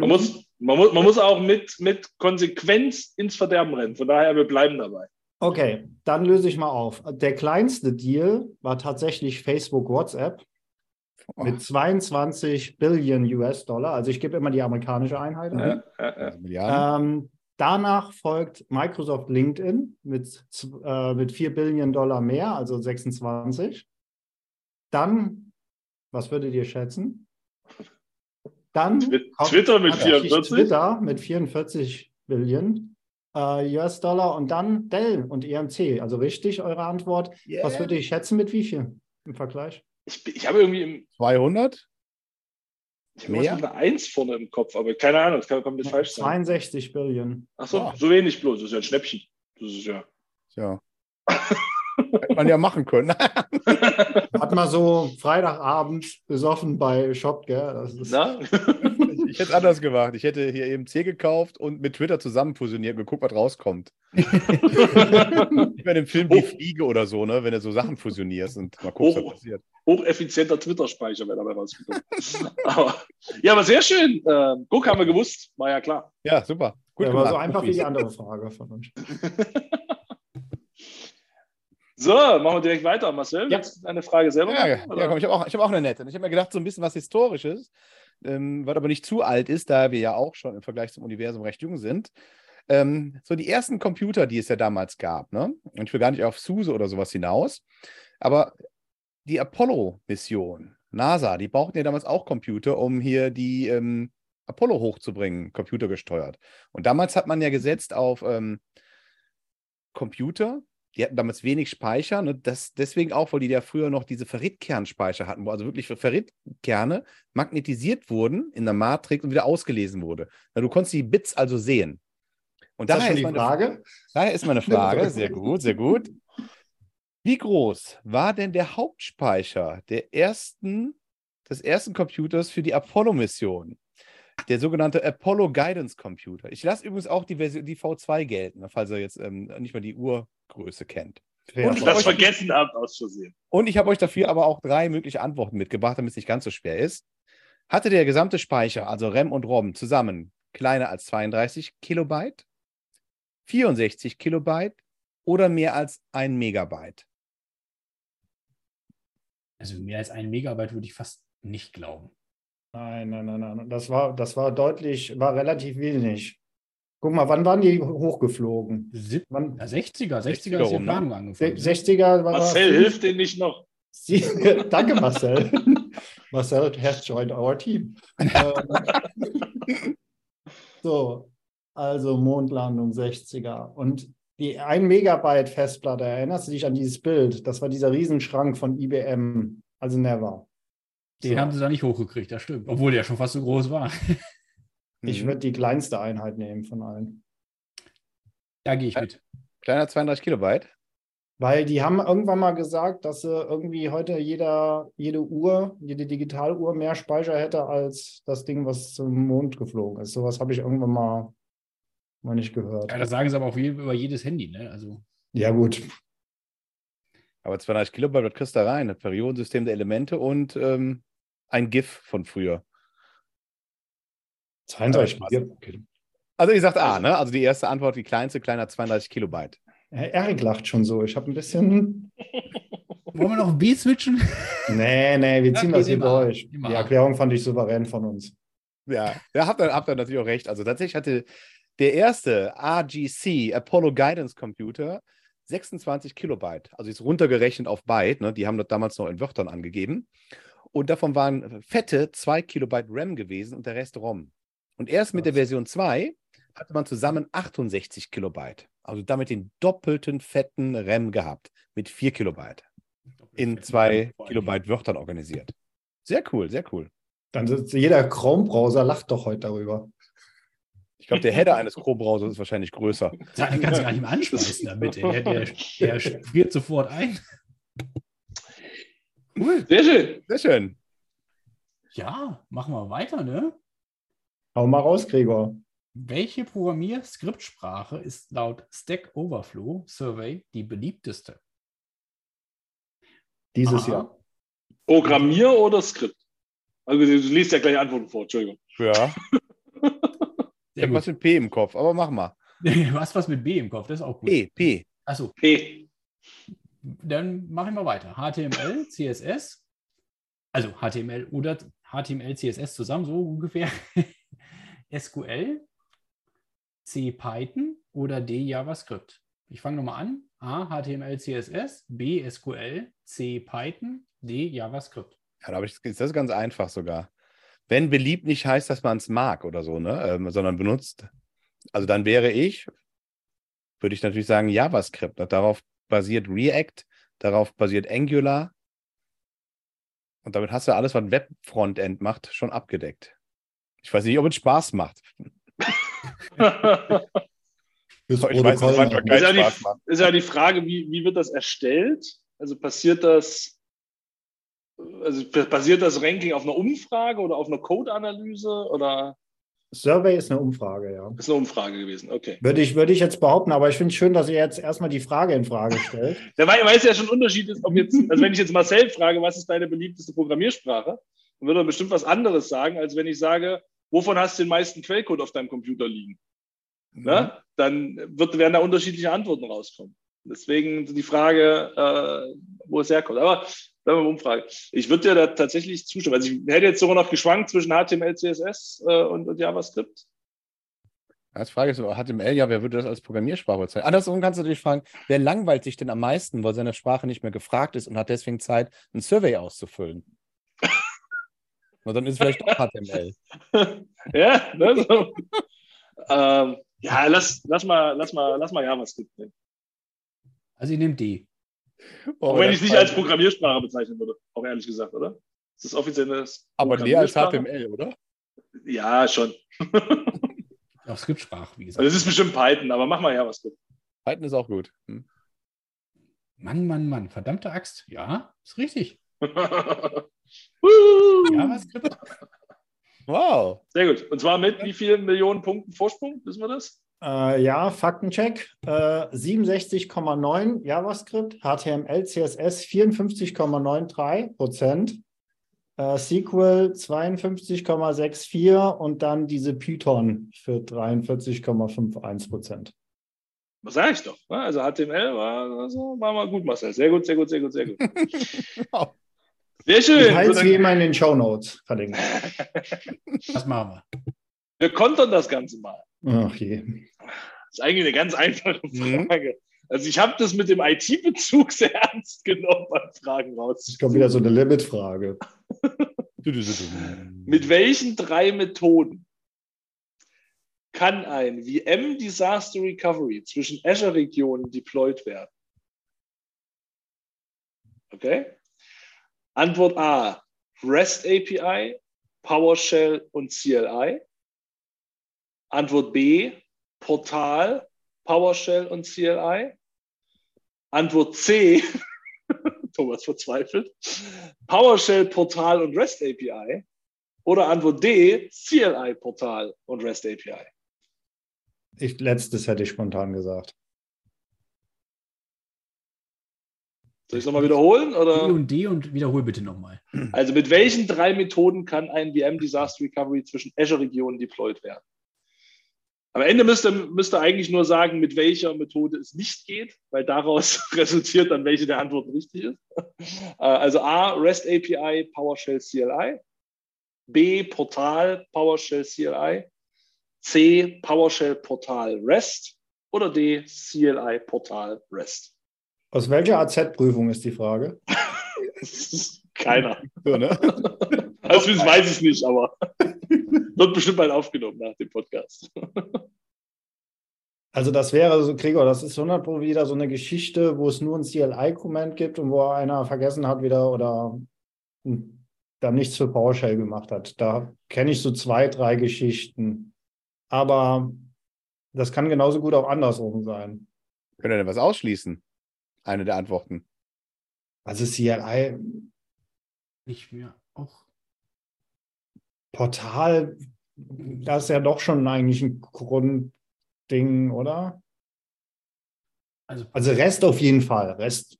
man, muss, man muss auch mit, mit Konsequenz ins Verderben rennen. Von daher, wir bleiben dabei.
Okay, dann löse ich mal auf. Der kleinste Deal war tatsächlich Facebook WhatsApp
Oh,
mit 22 Billion US-Dollar. Also ich gebe immer die amerikanische Einheit an.
Ja, ja, ja.
also Milliarden.
Ähm, danach folgt Microsoft LinkedIn mit, äh, mit 4 Billion Dollar mehr, also 26. Dann, was würdet ihr schätzen? Dann
Twitter mit
tatsächlich
44.
Twitter mit 44 Billion äh, US-Dollar und dann Dell und EMC. Also richtig eure Antwort. Was würdet ihr schätzen mit wie viel im Vergleich?
Ich, ich habe irgendwie im,
200?
ich habe mit einer 1 vorne im Kopf, aber keine Ahnung, das kann komplett falsch sein.
62 Billion.
Achso,
Ja.
so wenig bloß. Das ist ja ein Schnäppchen. Das ist ja.
Ja. Hätte man ja machen können.
Hat mal so Freitagabend besoffen bei Shop, gell? Das ist,
Na?
ich hätte es anders gemacht. Ich hätte hier eben C gekauft und mit Twitter zusammen fusioniert und geguckt, was rauskommt. Wie bei dem Film Die. Fliege oder so, ne? wenn du so Sachen fusionierst und mal guckst, was passiert.
Hocheffizienter Twitter-Speicher wäre dabei rausgekommen. aber, ja, aber sehr schön. Ähm, guck, haben wir gewusst. War ja klar.
Ja, super. Gut
ja, aber
gemacht.
so einfach wie die andere Frage von uns.
So, machen wir direkt weiter. Marcel,
Ja.
willst du eine Frage selber
Ja,
machen,
ja komm, ich habe auch, ich hab auch eine nette. Ich habe mir gedacht, so ein bisschen was Historisches, ähm, was aber nicht zu alt ist, da wir ja auch schon im Vergleich zum Universum recht jung sind. Ähm, so die ersten Computer, die es ja damals gab, ne? Und ich will gar nicht auf SUSE oder sowas hinaus, aber die Apollo-Mission, NASA, die brauchten ja damals auch Computer, um hier die ähm, Apollo hochzubringen, computergesteuert. Und damals hat man ja gesetzt auf ähm, Computer, die hatten damals wenig Speicher, ne? das, deswegen auch, weil die ja früher noch diese Ferritkernspeicher hatten, wo also wirklich Ferritkerne magnetisiert wurden in der Matrix und wieder ausgelesen wurde. Na, du konntest die Bits also sehen. Und
Ist
daher ist, meine,
Frage?
daher ist meine Frage, sehr gut, sehr gut. Wie groß war denn der Hauptspeicher der ersten, des ersten Computers für die Apollo-Mission? Der sogenannte Apollo Guidance Computer. Ich lasse übrigens auch die, Version, die V2 gelten, falls ihr jetzt ähm, nicht mal die Urgröße kennt. Und
Ich das
euch-
vergessen habt aus Versehen.
Und ich habe euch dafür aber auch drei mögliche Antworten mitgebracht, damit es nicht ganz so schwer ist. Hatte der gesamte Speicher, also RAM und ROM, zusammen kleiner als 32 Kilobyte, 64 Kilobyte oder mehr als ein Megabyte?
Also mehr als ein Megabyte würde ich fast nicht glauben.
Nein, nein, nein, nein. Das war, das war deutlich, war relativ wenig. Guck mal, wann waren die hochgeflogen?
Sieb
Wann,
ja, 60er, 60er,
60er
ist die
rum, ne?
Planung angefangen.
60er war
Marcel hilft denen nicht noch.
Sie, danke, Marcel. Marcel has joined our team. Ähm, so, also Mondlandung 60er. Und die 1 Megabyte Festplatte, erinnerst du dich an dieses Bild? Das war dieser Riesenschrank von IBM. Also never.
Den
So.
haben sie da nicht hochgekriegt, das stimmt. Obwohl der schon fast so groß war.
Ich
Mhm.
würde die kleinste Einheit nehmen von allen.
Da gehe ich mit.
Kleiner 32 Kilobyte.
Weil die haben irgendwann mal gesagt, dass sie irgendwie heute jeder, jede Uhr, jede Digitaluhr mehr Speicher hätte als das Ding, was zum Mond geflogen ist. Sowas habe ich irgendwann mal, mal nicht gehört.
Ja, das sagen sie aber auch über jedes Handy, ne? Also
Ja, gut.
Aber 32 Kilobyte, was kriegst du da rein? Das Periodensystem der Elemente und ähm, ein GIF von früher.
32
Ja,
Bier. Okay.
Also ihr sagt A, ne? Also die erste Antwort, die kleinste, kleiner 32 Kilobyte.
Herr Erik lacht schon so. Ich habe ein bisschen.
wollen wir noch B switchen?
Nee, nee, wir
Ja,
ziehen
geht
das hier durch.
Immer.
Die Erklärung fand ich souverän von uns.
Ja, ja habt ihr, habt ihr natürlich auch recht. Also tatsächlich hatte Der erste RGC, Apollo Guidance Computer, 26 Kilobyte. Also ist runtergerechnet auf Byte. Ne? Die haben das damals noch in Wörtern angegeben. Und davon waren fette 2 Kilobyte RAM gewesen und der Rest ROM. Und erst mit der Version 2 hatte man zusammen 68 Kilobyte. Also damit den doppelten fetten RAM gehabt. Mit 4 Kilobyte. In 2 Kilobyte Wörtern organisiert. Sehr cool, sehr cool.
Dann sitzt jeder Chrome-Browser lacht doch heute darüber.
Ich glaube, der Header eines Chrome-Browsers ist wahrscheinlich größer.
Den kannst du gar nicht mehr anspeisen damit. Der, der, der friert sofort ein.
Cool. Sehr schön.
Sehr schön.
Ja, machen wir weiter, ne?
Hau mal raus, Gregor.
Welche Programmierskriptsprache ist laut Stack Overflow Survey die beliebteste?
Dieses
Aha.
Jahr.
Programmier oder Skript? Also du liest ja gleich Antworten vor, Entschuldigung.
Ja. Ich habe was mit P im Kopf, aber mach mal.
Du hast was mit B im Kopf, das ist auch gut.
P, P.
Achso,
P.
dann machen wir weiter. HTML, CSS, also HTML oder HTML, CSS zusammen, so ungefähr. SQL, C Python oder D JavaScript. Ich fange nochmal an. A HTML, CSS, B SQL, C Python, D JavaScript.
Ja, da ich, das ist ganz einfach sogar. Wenn beliebt nicht heißt, dass man es mag oder so, ne? Ähm, sondern benutzt. Also dann wäre ich, würde ich natürlich sagen, JavaScript. Darauf basiert React, darauf basiert Angular. Und damit hast du alles, was Web-Frontend macht, schon abgedeckt. Ich weiß nicht, ob es Spaß macht. Ich weiß, es manchmal keinen
Ist ja die-
Spaß macht.
ist ja die Frage, wie, wie wird das erstellt? Also passiert das, also basiert das Ranking auf einer Umfrage oder auf einer Code-Analyse oder
Survey ist eine Umfrage, ja.
ist eine Umfrage gewesen? Okay.
Würde ich, würde ich jetzt behaupten, aber ich finde es schön, dass ihr jetzt erstmal die Frage in Frage stellt.
Der wei- weiß ja schon Unterschied ist, ob jetzt, also wenn ich jetzt Marcel frage, was ist deine beliebteste Programmiersprache, dann würde er bestimmt was anderes sagen, als wenn ich sage, wovon hast du den meisten Quellcode auf deinem Computer liegen? Ne? Dann wird, werden da unterschiedliche Antworten rauskommen. Deswegen die Frage, äh, wo es herkommt. Aber bleiben wir bei Umfrage. Ich würde dir da tatsächlich zustimmen. Also ich hätte jetzt sogar noch geschwankt zwischen HTML, CSS äh, und, und JavaScript.
Als Frage ist, HTML, ja, wer würde das als Programmiersprache bezeichnen? Andersrum kannst du dich fragen, wer langweilt sich denn am meisten, weil seine Sprache nicht mehr gefragt ist und hat deswegen Zeit, ein Survey auszufüllen? Und dann ist es vielleicht auch HTML.
ja, ne, so. ähm, ja, lass, lass mal, lass mal, lass mal JavaScript nehmen.
Also ich nehme D.
Auch wenn ich es nicht als Programmiersprache bezeichnen würde, auch ehrlich gesagt, oder? Ist das offiziell das
Aber näher als? HTML, oder?
Ja, schon.
Auf Skriptsprache, wie gesagt.
Also es ist bestimmt Python, aber mach mal JavaScript.
Python ist auch gut. Hm.
Mann, Mann, Mann, verdammte Axt. Ja, ist richtig. JavaScript.
Wow.
Sehr gut. Und zwar mit wie vielen Millionen Punkten Vorsprung? Wissen wir das?
Äh, ja, Faktencheck. Äh, 67,9 JavaScript, HTML, CSS 54,93 Prozent, äh, SQL 52,64 und dann diese Python für 43,51 Prozent.
Was sage ich doch? ne? Also HTML war, also war mal gut, Marcel. Sehr gut, sehr gut, sehr gut, sehr gut.
Wow.
Sehr schön.
Details
So,
immer in den Show Notes verlinkt.
Was machen wir?
wir kontern das Ganze mal.
Ach je.
Das ist eigentlich eine ganz einfache
Mhm.
Frage. Also ich habe das mit dem IT-Bezug sehr ernst genommen beim Fragen raus.
Es kommt wieder so eine Limitfrage.
Mit welchen drei Methoden kann ein VM Disaster Recovery zwischen Azure-Regionen deployed werden? Okay. Antwort A: REST API, PowerShell und CLI. Antwort B: Portal, PowerShell und CLI. Antwort C: Thomas verzweifelt. PowerShell, Portal und REST API. Oder Antwort D: CLI, Portal und REST API.
Ich, letztes hätte ich spontan gesagt.
Soll ich es nochmal wiederholen?
D
Oder?
und D und wiederhol bitte nochmal.
Also mit welchen drei Methoden kann ein VM Disaster Recovery zwischen Azure-Regionen deployed werden? Am Ende müsste, müsste eigentlich nur sagen, mit welcher Methode es nicht geht, weil daraus resultiert dann, welche der Antworten richtig ist. Äh, Also A, REST API, PowerShell CLI. B, Portal, PowerShell CLI. C. PowerShell Portal REST oder D. CLI Portal REST?
Aus welcher AZ-Prüfung ist die Frage?
Keiner.
So, ne?
Also, das weiß ich nicht, aber wird bestimmt mal aufgenommen nach dem Podcast.
Also das wäre so, Gregor, das ist 100 Pro wieder so eine Geschichte, wo es nur ein CLI-Comment gibt und wo einer vergessen hat wieder oder dann nichts für PowerShell gemacht hat. Da kenne ich so zwei, drei Geschichten. Aber das kann genauso gut auch andersrum sein.
Könnt ihr denn was ausschließen? Eine der Antworten.
Also CLI,
Nicht mehr. Auch.
Portal, das ist ja doch schon eigentlich ein Grundding, oder?
Also,
Also Rest auf jeden Fall. Rest,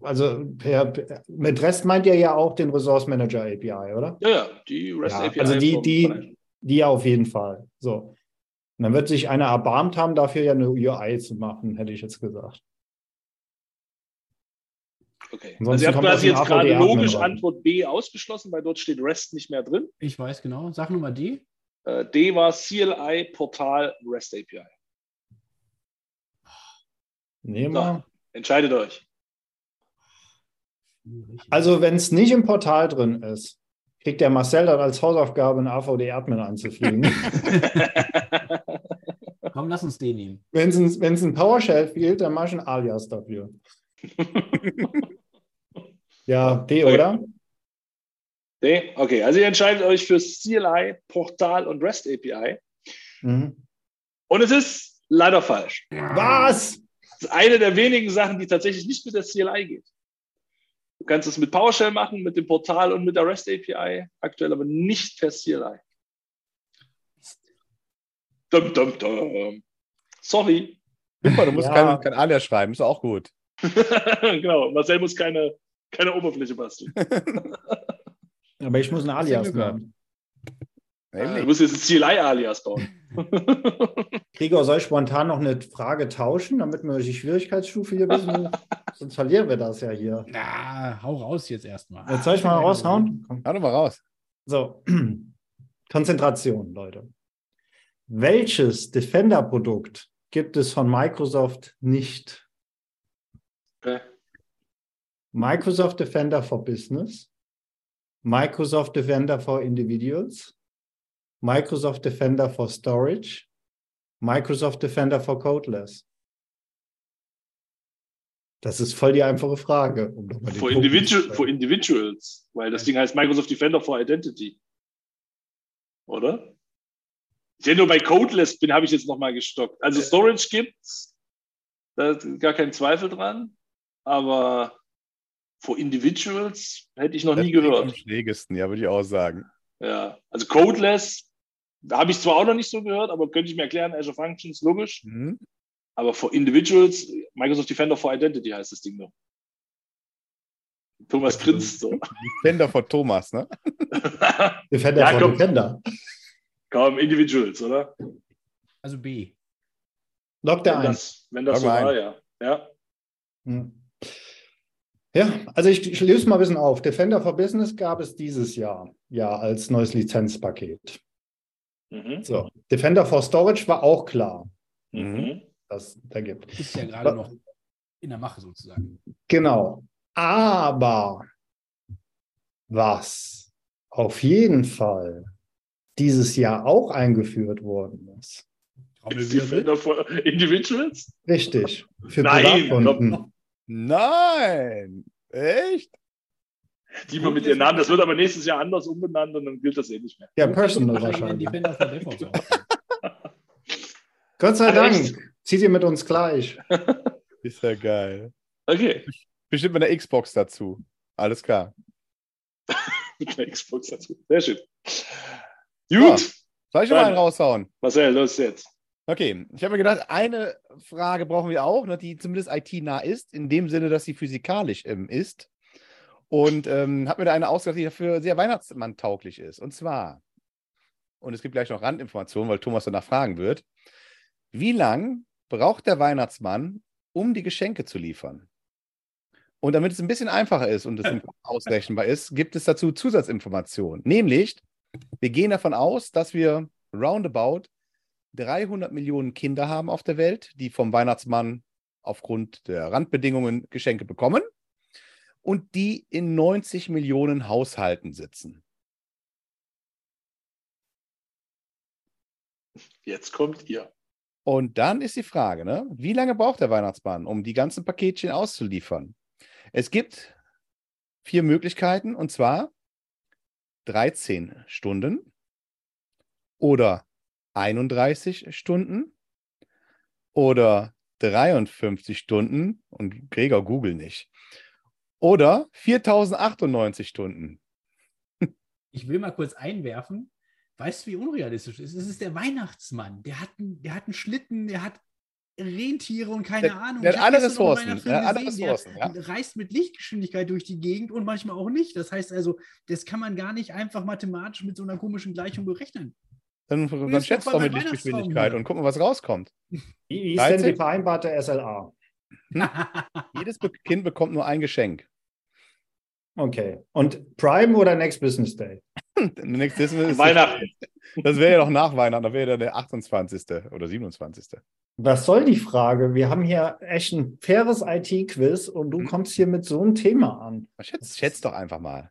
also per, per, mit Rest meint ihr ja auch den Resource Manager API, oder?
Ja, ja, die REST
Ja,
API.
also die- die-. Die ja auf jeden Fall. So. Und dann wird sich einer erbarmt haben, dafür ja eine UI zu machen, hätte ich jetzt gesagt.
Okay.
Ansonsten
Also ihr habt quasi jetzt gerade logisch. Antwort B ausgeschlossen, weil dort steht REST nicht mehr drin.
ich weiß genau. Sag Nummer D.
Äh, D war CLI Portal REST API.
Nehmen
So.
wir.
Entscheidet euch.
Also, wenn es nicht im Portal drin ist, kriegt der Marcel dann als Hausaufgabe, einen AVD-Admin anzufliegen.
Komm, lass uns den nehmen.
wenn es ein, wenn's ein PowerShell fehlt, dann mach ich ein Alias dafür. ja, D,
Okay.
oder?
D? Okay, also ihr entscheidet euch für CLI Portal und REST API.
Mhm.
Und es ist leider falsch.
Was?
Das ist eine der wenigen Sachen, die tatsächlich nicht mit der CLI geht. Du kannst es mit PowerShell machen, mit dem Portal und mit der REST API, aktuell aber nicht per CLI. Dum, dum, dum. Sorry.
Guck mal, du musst
Ja.
kein, kein Alias schreiben, ist auch gut.
genau, Marcel muss keine, keine Oberfläche basteln.
Aber ich muss ein Alias machen.
Du
Nämlich.
musst jetzt ein CLI-Alias bauen.
Gregor, soll ich spontan noch eine Frage tauschen, damit wir die Schwierigkeitsstufe hier ein bisschen. Sonst verlieren wir das ja hier.
Na, hau raus jetzt erstmal.
Jetzt soll ich mal raushauen? Komm.
Hau doch mal raus.
So, Konzentration, Leute. Welches Defender-Produkt gibt es von Microsoft nicht?
Okay.
Microsoft Defender for Business, Microsoft Defender for Individuals, Microsoft Defender for Storage, Microsoft Defender for Codeless. Das ist voll die einfache Frage. Um
For,
zu
for Individuals, weil das Ding heißt Microsoft Defender for Identity. Oder? Ich nur bei Codeless bin, habe ich jetzt nochmal gestockt. Also Storage gibt's, da ist gar kein Zweifel dran, aber for Individuals hätte ich noch nie
Das Am
gehört.
schlägesten, ja, würde ich auch sagen.
Ja, also Codeless, da habe ich zwar auch noch nicht so gehört, aber könnte ich mir erklären, Azure Functions, logisch.
Mhm.
Aber for Individuals, Microsoft Defender for Identity heißt das Ding noch. Thomas grinst so.
Defender vor Thomas, ne?
Defender
Ja,
for
komm.
Defender.
Kaum Individuals, oder?
Also B.
Der
Wenn das, wenn das so war, ja. ja.
Hm. Ja, also ich, ich löse mal ein bisschen auf. Defender for Business gab es dieses Jahr ja als neues Lizenzpaket.
Mhm.
So, Defender for Storage war auch klar,
Mhm.
dass es da gibt.
Ist ja gerade noch in der Mache sozusagen.
Genau. Aber was auf jeden Fall dieses Jahr auch eingeführt worden ist.
Defender for Individuals?
Richtig. Für
Nein,
Privatkunden.
Nein! Echt?
Die man mit ihren Namen, das wird aber nächstes Jahr anders umbenannt und dann gilt das eh nicht mehr.
Ja, Personal wahrscheinlich.
Auch.
Gott sei Dank.
echt?
Zieht ihr mit uns gleich.
Ist ja geil.
Okay,
Bestimmt mit einer Xbox dazu. Alles klar.
mit der Xbox dazu. Sehr schön. Gut,
Soll ich mal einen raushauen?
Marcel, los jetzt.
Okay, ich habe mir gedacht, eine Frage brauchen wir auch, ne, die zumindest IT-nah ist, in dem Sinne, dass sie physikalisch ähm, ist. Und ähm, habe mir da eine ausgedacht, die dafür sehr Weihnachtsmann-tauglich ist. Und zwar, und es gibt gleich noch Randinformationen, weil Thomas danach fragen wird, wie lang braucht der Weihnachtsmann, um die Geschenke zu liefern? Und damit es ein bisschen einfacher ist und es ausrechenbar ist, gibt es dazu Zusatzinformationen. Nämlich, wir gehen davon aus, dass wir roundabout 300 Millionen Kinder haben auf der Welt, die vom Weihnachtsmann aufgrund der Randbedingungen Geschenke bekommen und die in 90 Millionen Haushalten sitzen.
Jetzt kommt ihr.
Und dann ist die Frage, ne? wie lange braucht der Weihnachtsmann, um die ganzen Paketchen auszuliefern? Es gibt vier Möglichkeiten und zwar 13 Stunden oder 31 Stunden oder 53 Stunden und Gregor Google nicht. Oder 4098 Stunden.
Ich will mal kurz einwerfen. Weißt du, wie unrealistisch es ist? Es ist der Weihnachtsmann. Der hat, einen, der hat einen Schlitten, der hat Rentiere und keine
Der-
Ahnung.
der hat alle Ressourcen. Der hat alle Ressourcen,
Der reist mit Lichtgeschwindigkeit durch die Gegend und manchmal auch nicht. Das heißt also, das kann man gar nicht einfach mathematisch mit so einer komischen Gleichung berechnen.
Dann, dann schätzt doch mit Lichtgeschwindigkeit und guck mal, was rauskommt.
Wie, wie ist denn
13?
die vereinbarte SLA?
Jedes Be Kind bekommt nur ein Geschenk.
Okay. Und Prime oder Next Business Day?
Nächstes ist,
Weihnachten.
das wäre ja noch nach Weihnachten, da wäre ja der 28. oder 27.
Was soll die Frage? Wir haben hier echt ein faires IT-Quiz und du
Hm.
kommst hier mit so einem Thema an.
Schätz, schätz doch einfach mal.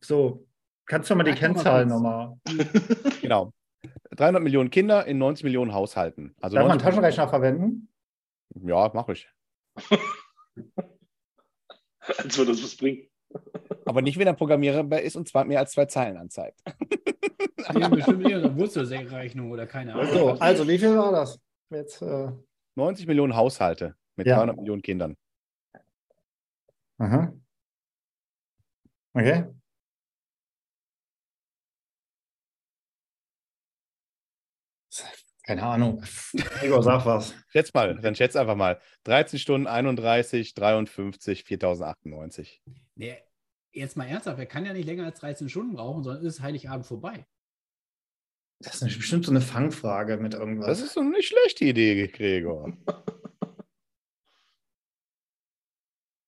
So, kannst du mal die Kennzahlen nochmal?
Genau. 300 Millionen Kinder in 90 Millionen Haushalten. Also
Darf man einen
90
Taschenrechner verwenden?
Ja, mache ich.
Als würde das was bringen.
Aber nicht, wenn er programmierbar ist und zwar mehr als zwei Zeilen anzeigt.
Die haben bestimmt ihre Wurzelrechnung oder keine Ahnung.
So, also wie viel war das? Jetzt, äh,
90 Millionen Haushalte mit
Ja.
300 Millionen Kindern.
aha. Okay. Keine Ahnung. Igor, sag was.
Schätz mal, dann schätz einfach mal. 13 Stunden 31, 53, 4098.
Nee, jetzt mal ernsthaft, er kann ja nicht länger als 13 Stunden brauchen, sondern ist Heiligabend vorbei.
Das ist bestimmt so eine Fangfrage mit irgendwas.
Das ist so eine nicht schlechte Idee, Gregor.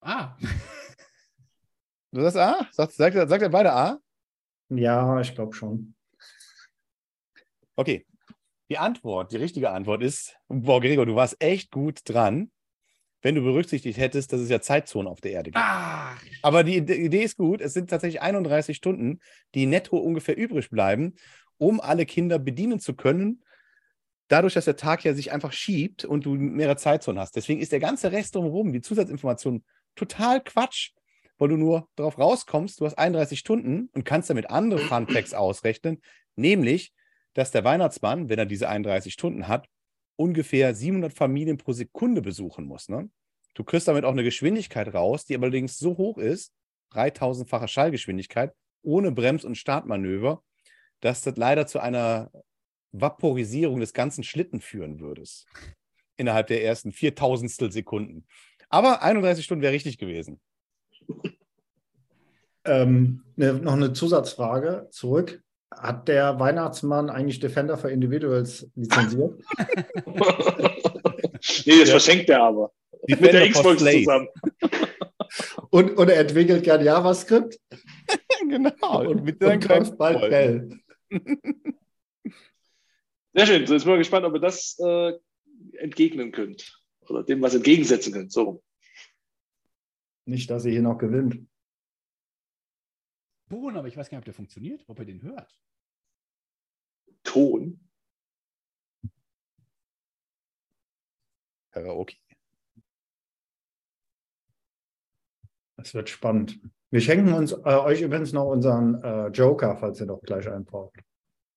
Ah,
Du sagst A? Sagt, sagt, sagt er beide A?
ja, ich glaube schon.
Okay. Die Antwort, die richtige Antwort ist, boah, Gregor, du warst echt gut dran, wenn du berücksichtigt hättest, dass es ja Zeitzonen auf der Erde gibt.
ah,
Aber die Ide- Idee ist gut. Es sind tatsächlich 31 Stunden, die netto ungefähr übrig bleiben, um alle Kinder bedienen zu können. Dadurch, dass der Tag ja sich einfach schiebt und du mehrere Zeitzonen hast. Deswegen ist der ganze Rest drumherum, die Zusatzinformation, total Quatsch, weil du nur darauf rauskommst, du hast 31 Stunden und kannst damit andere Funfacts ausrechnen, nämlich, dass der Weihnachtsmann, wenn er diese 31 Stunden hat, ungefähr 700 Familien pro Sekunde besuchen muss. Ne? Du kriegst damit auch eine Geschwindigkeit raus, die allerdings so hoch ist, 3000-fache Schallgeschwindigkeit, ohne Brems- und Startmanöver, dass das leider zu einer Vaporisierung des ganzen Schlitten führen würdest. Innerhalb der ersten 4000 Sekunden. Aber 31 Stunden wäre richtig gewesen.
Ähm, ne, noch eine Zusatzfrage zurück. Hat der Weihnachtsmann eigentlich Defender für Individuals lizenziert?
nee, das verschenkt er aber. Mit der
for
Xbox zusammen.
und, und er entwickelt gern JavaScript
genau.
und,
mit
und
seinen kleinen
kauft bald. Bell.
Sehr schön. So, jetzt bin ich gespannt, ob ihr das äh, entgegnen könnt. Oder dem was entgegensetzen könnt. So.
Nicht, dass ihr hier noch gewinnt.
Ton, aber ich weiß gar nicht, ob der funktioniert, ob er den hört.
Ton.
Karaoke.
Das wird spannend. Wir schenken uns äh, euch übrigens noch unseren äh, Joker, falls ihr noch gleich einen braucht.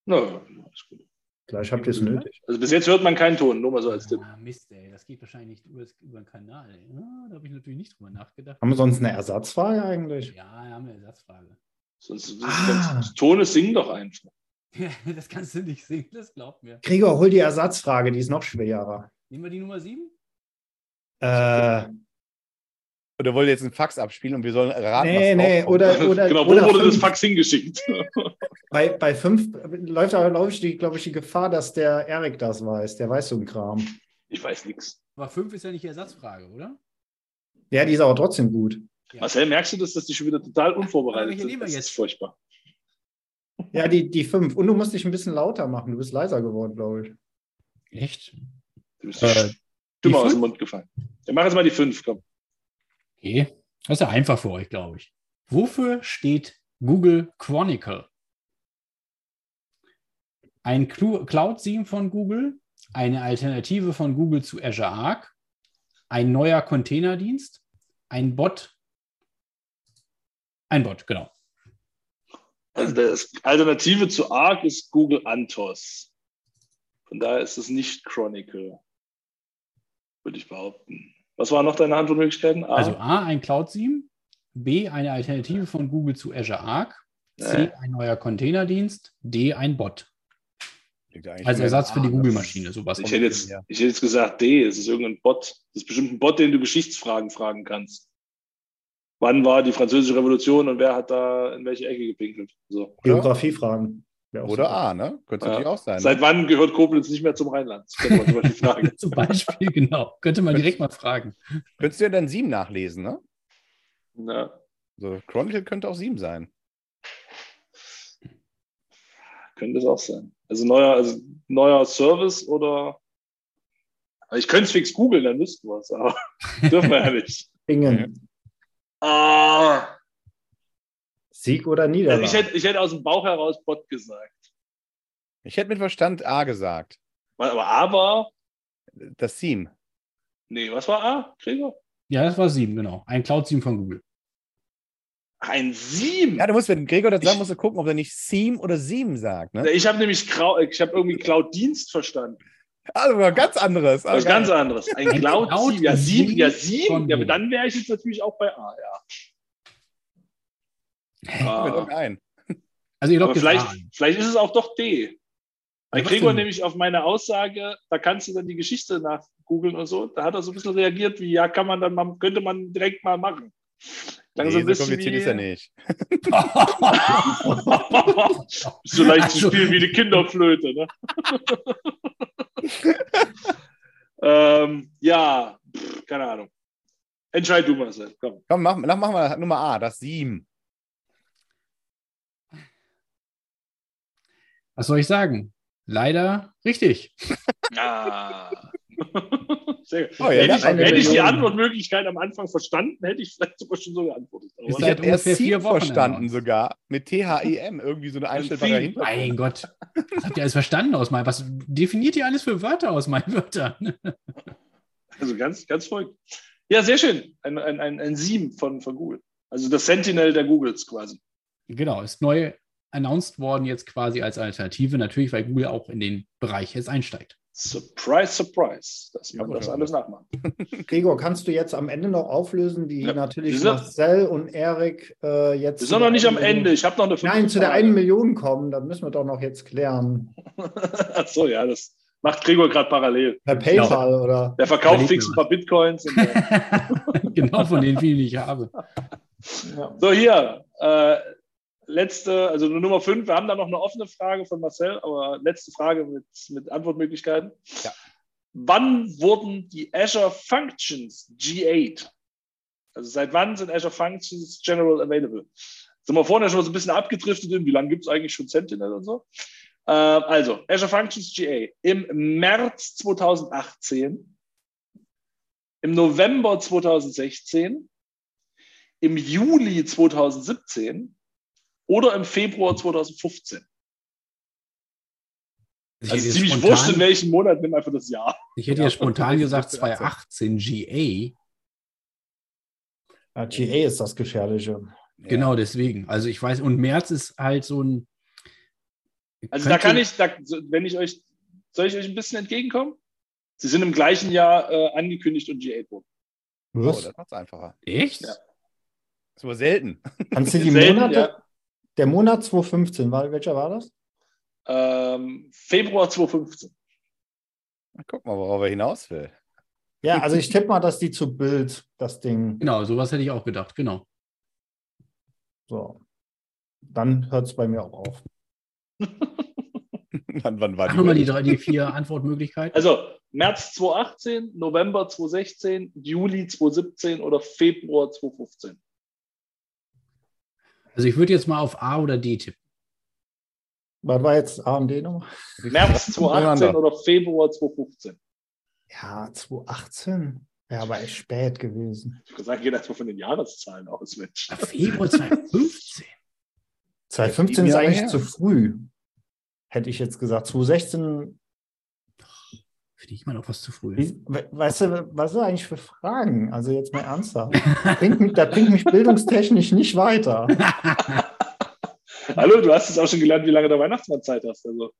Na, alles gut.
Gleich habt ihr es nötig.
Also bis jetzt hört man keinen Ton, nur mal so als Tipp.
Ah, Mist, ey, das geht wahrscheinlich nicht über, über den Kanal. Ey. Ah, da habe ich natürlich nicht drüber nachgedacht.
Haben wir sonst eine Ersatzfrage eigentlich?
Ja, da haben wir eine Ersatzfrage.
Sonst
Ah.
sonst- Ton ist singen doch einfach.
das kannst du nicht singen, das glaubt mir.
Gregor, hol die Ersatzfrage, die ist noch schwerer.
Nehmen wir die Nummer 7?
Äh,
Oder wollt ihr jetzt einen Fax abspielen und wir sollen raten,
nee,
was
nee, oder, oder,
Genau, wo
oder
wurde das
fünf.
Fax hingeschickt?
Bei, bei fünf läuft aber, glaube ich, die, glaube ich, die Gefahr, dass der Erik das weiß. Der weiß so einen Kram.
Ich weiß nichts.
Aber 5 ist ja nicht die Ersatzfrage, oder?
Ja, die ist aber trotzdem gut.
Ja.
Marcel, merkst du das, dass die schon wieder total unvorbereitet sind? Das
jetzt?
ist furchtbar.
Ja, die, die fünf. Und du musst dich ein bisschen lauter machen. Du bist leiser geworden, glaube ich.
Echt?
Du bist
Äh, die
aus dem? Mund gefallen. Wir machen jetzt mal die fünf, komm.
Okay. Das ist ja einfach für euch, glaube ich. Wofür steht Google Chronicle? Ein Cloud-Theme von Google, eine Alternative von Google zu Azure Arc, ein neuer Containerdienst, ein Bot. Ein Bot, genau.
Also das Alternative zu Arc ist Google Antos. Von daher ist es nicht Chronicle, würde ich behaupten. Was waren noch deine Antwortmöglichkeiten? A?
Also A, ein Cloud-Theme, B, eine Alternative von Google zu Azure Arc, C,
Äh.
ein neuer Containerdienst, D, ein Bot. Als Ersatz für die
ne?
Google-Maschine, sowas.
ich, hätte jetzt,
ja.
ich hätte jetzt gesagt D, es ist irgendein Bot. Das ist bestimmt ein Bot, den du Geschichtsfragen fragen kannst. Wann war die französische Revolution und wer hat da in welche Ecke gepinkelt? So.
Geografiefragen.
Oder. A, ne? Könnte
Ja.
natürlich auch sein.
Seit
ne?
wann gehört Koblenz nicht mehr zum Rheinland? Das könnte man zum Beispiel fragen.
Zum Beispiel, genau. Könnte man direkt mal fragen.
Könntest du ja dann 7 nachlesen, ne?
Ja.
So, Chronicle könnte auch 7 sein.
Könnte es auch sein. Also neuer, also neuer Service oder. Ich könnte es fix googeln, dann wüssten wir es, aber dürfen wir ja nicht.
Bingen.
Ah,
Sieg oder
also
Niederlage?
ich, hätte, ich hätte aus dem Bauch heraus Bot gesagt.
Ich hätte mit Verstand A gesagt.
Aber aber,
Das Theme.
nee, was war A, Gregor?
Ja, das war sieben, genau. Ein Cloud-Theme von Google.
Ein Sieben.
Ja, du musst, wenn Gregor das sagen, musst du gucken, ob er nicht Theme oder Theme sagt. Ne?
Ich habe nämlich Grau, ich habe irgendwie Cloud-Dienst verstanden.
Also was ganz anderes.
Was
Aber
ganz anderes. Ein Cloud,
Cloud-
Sieben. Ja, sieben, ja,
Sieben
sieben.
von
Ja, aber
wo?
dann wäre ich jetzt natürlich auch bei A, ja. Ah.
doch ein.
Also ihr
vielleicht,
A
vielleicht ist es auch doch D.
Was
Gregor nämlich auf meine Aussage, da kannst du dann die Geschichte nachgoogeln und so, da hat er so ein bisschen reagiert, wie ja, kann man dann könnte man direkt mal machen. Klang
Nee,
so ein bisschen
kompliziert
wie,
ist er nicht.
so leicht zu spielen wie eine Kinderflöte, ne? ähm, ja, pff, keine Ahnung. Entscheid du mal, Seth. Komm.
Komm, mach, mach, mach mal Nummer A, das Theme.
Was soll ich sagen? Leider richtig.
Ah. Sehr gut.
Oh, ja,
hätte, ich, hätte ich die. Antwortmöglichkeit am Anfang verstanden, hätte ich vielleicht sogar schon so geantwortet. Aber
Ist
Ich
seit
habe erst
ungefähr vier Wochen
verstanden sogar. Mit T-H-E-M. Irgendwie so eine einstellbare. Hintergrund.
Mein Gott. Was habt ihr alles verstanden aus meinem? Was definiert ihr alles für Wörter aus meinen Wörtern?
Also ganz, ganz verrückt. Ja, sehr schön. Ein, ein, ein, ein Sieben von, von Google. Also das Sentinel der Googles quasi.
Genau, ist neu announced worden jetzt quasi als Alternative, natürlich, weil Google auch in den Bereich jetzt einsteigt.
Surprise, surprise, dass man das alles nachmacht.
Gregor, kannst du jetzt am Ende noch auflösen, wie
Ja.
natürlich
sind-
Marcel und Erik äh, jetzt.
Wir sind noch nicht am Ende. Ich habe noch eine fünfte
Nein, zu der
Frage.
einen Million kommen. Das müssen wir doch noch jetzt klären.
Ach so, ja, das macht Gregor gerade parallel.
Per PayPal oder.
Der verkauft fix ein paar Bitcoins. Und, äh,
genau von den vielen, die ich habe.
Ja.
so, hier. Äh, letzte, also Nummer fünf. Wir haben da noch eine offene Frage von Marcel, aber letzte Frage mit, mit Antwortmöglichkeiten.
Ja.
Wann wurden die Azure Functions G8? Also seit wann sind Azure Functions General Available? Sind wir vorhin ja schon mal so ein bisschen abgedriftet in, wie lange gibt es eigentlich schon Sentinel und so? Äh, also, Azure Functions GA im März 2018, im November 2016, im Juli 2017 oder im Februar 2015.
Ich
Also ziemlich
spontan-
wurscht, in welchem Monat, nimm einfach das Jahr.
Ich hätte
Ja,
jetzt spontan
15,
gesagt
18.
2018 GA.
Ja, GA ist das Gefährliche.
Ja.
Genau deswegen. Also ich weiß, und März ist halt so ein.
Also da kann ich, da, wenn ich euch, soll ich euch ein bisschen entgegenkommen? Sie sind im gleichen Jahr äh, angekündigt und GA wurden.
Oh,
Was?
das macht's einfacher.
Echt?
Ja.
Das ist aber selten.
Kannst du die
Selten,
Monate?
ja.
Der Monat 2015, war, welcher war das?
Ähm, Februar 2015.
Na, Guck mal, worauf er hinaus will.
Ja, also ich tippe mal, dass die zu Bild das Ding.
Genau, sowas hätte ich auch gedacht, genau.
So. Dann hört es bei mir auch auf.
wann, wann war die?
nochmal die, drei- die vier Antwortmöglichkeiten.
Also März 2018, November 2016, Juli 2017 oder Februar 2015.
Also ich würde jetzt mal auf A oder D tippen.
Was war jetzt AMD noch?
März 2018 oder Februar 2015?
Ja, 2018. Ja, aber echt spät gewesen.
Ich würde sagen, geht erstmal von den Jahreszahlen aus, Mensch.
Februar 2015.
2015
Sieben
ist eigentlich
her.
zu früh. Hätte ich jetzt gesagt. 2016,
Finde ich immer noch was zu früh.
wie, we- weißt du, was sind eigentlich für Fragen? Also jetzt mal ernsthaft. Bringt, mich- das bringt mich bildungstechnisch nicht weiter.
Hallo, du hast es auch schon gelernt, wie lange du Weihnachtsmann Zeit hast. Also.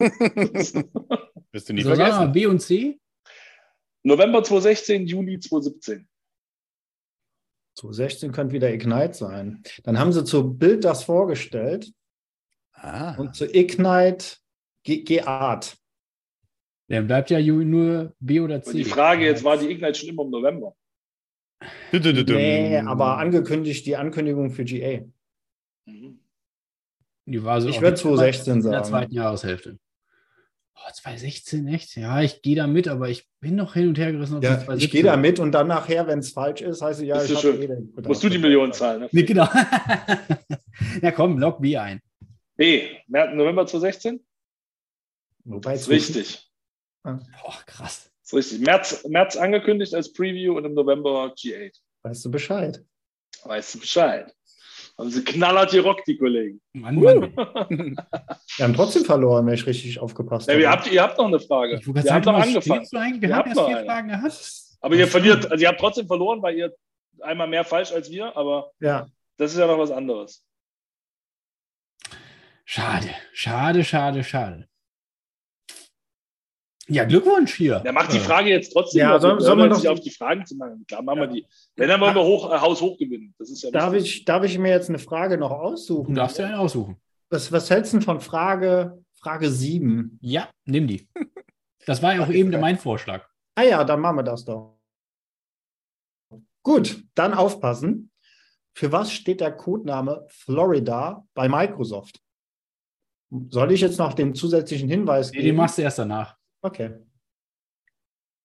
Wirst du nie
so, wir mal
vergessen.
B und C.
November 2016, Juli 2017.
2016 könnte wieder Ignite sein. Dann haben sie zu Bild das vorgestellt
Ah.
und zu Ignite Ge- Geart.
Dann bleibt ja nur B oder C.
Und die Frage jetzt, war die Ignite schon immer im November?
Nee, aber angekündigt die Ankündigung für GA.
Mhm.
Die war so
Ich würde
jeden Fall
2016
In der
sagen.
zweiten Jahreshälfte. Oh, 2016, echt? Ja, ich gehe da mit, aber ich bin noch hin und her gerissen.
Ja,
es 2017
ich gehe da mit und dann nachher, wenn es falsch ist, heißt es ja,
Ist
ich
schön.
eh.
Musst du die Millionen zahlen? Ne?
Nee, genau. ja, komm, log B ein.
B, März, November 2016?
Wobei
ist richtig.
Boah, krass.
Ist richtig. März, März angekündigt als Preview und im November G8.
Weißt du Bescheid?
Weißt du Bescheid? Haben sie knallhart gerockt, die Kollegen.
Mann, Mann.
Wir haben trotzdem verloren, wenn ich richtig aufgepasst
Ja,
habe.
ihr, habt, ihr habt noch eine Frage.
Ich
Ihr habt noch angefangen.
Wir
Ihr
haben
habt
erst vier
eine.
Fragen gehabt.
Aber ihr verliert, also ihr habt trotzdem verloren, weil ihr einmal mehr falsch als wir, aber
ja,
das ist ja noch was anderes.
Schade, schade, schade, schade. Ja, Glückwunsch hier.
Der macht die Frage jetzt trotzdem.
Ja, soll-
Wir
soll man doch-
sich auf die Fragen zu machen. Klar, machen wir
Ja.
die. Wenn, dann wollen wir hoch, äh, Haus hoch gewinnen. Das ist ja
darf
wichtig.
ich, darf ich mir jetzt eine Frage noch
Du
aussuchen?
darfst dir einen aussuchen.
Was, was hältst du denn von Frage, Frage 7?
Ja, nimm die. Das war ja auch eben mein Vorschlag.
Ah ja, dann machen wir das doch. Gut, dann aufpassen. Für was steht der Codename Florida bei Microsoft? Soll ich jetzt noch den zusätzlichen Hinweis
Nee,
geben?
den machst du erst danach.
Okay.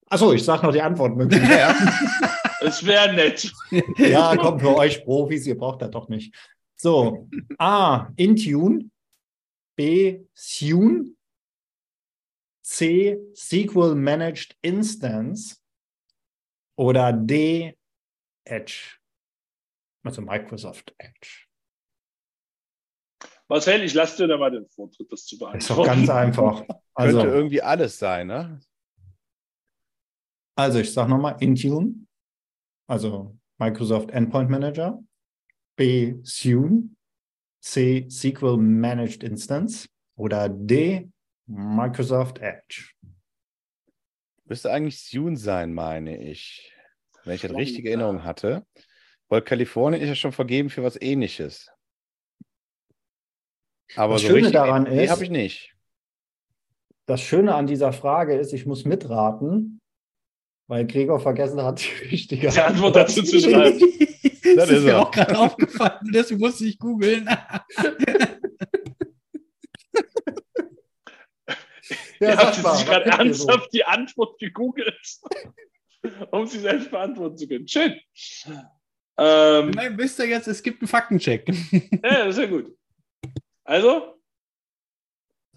Achso, ich sage noch die.
Ja,
Es wäre nett.
ja, kommt für euch Profis, ihr braucht das doch nicht. So, A, Intune, B, Sune, C, SQL Managed Instance oder D, Edge. Also Microsoft Edge.
Marcel, ich lasse dir da mal den Vortritt, das zu
Das ist
beantworten.
doch ganz einfach.
könnte
Also,
irgendwie alles sein, ne?
also ich sage nochmal Intune, also Microsoft Endpoint Manager, B, Sune, C, SQL Managed Instance oder D, Microsoft Edge.
Müsste eigentlich Sune sein, meine ich. Wenn ich das richtige Erinnerung hatte. Weil Kalifornien ist ja schon vergeben für was ähnliches. Aber
Das
so
Schöne daran ist-
habe ich nicht.
Das Schöne an dieser Frage ist, ich muss mitraten, weil Gregor vergessen hat, die richtige
Die Antwort dazu zu schreiben.
das,
Das
ist
ist
mir auch gerade aufgefallen, deswegen musste ich googeln.
Ja,
Ihr habt
was
gerade
ihr so?
ernsthaft die Antwort gegoogelt, um sie selbst beantworten zu können. Schön. Ähm,
Nein, wisst ihr jetzt, es gibt einen Faktencheck.
ja, das ist ja gut. Also,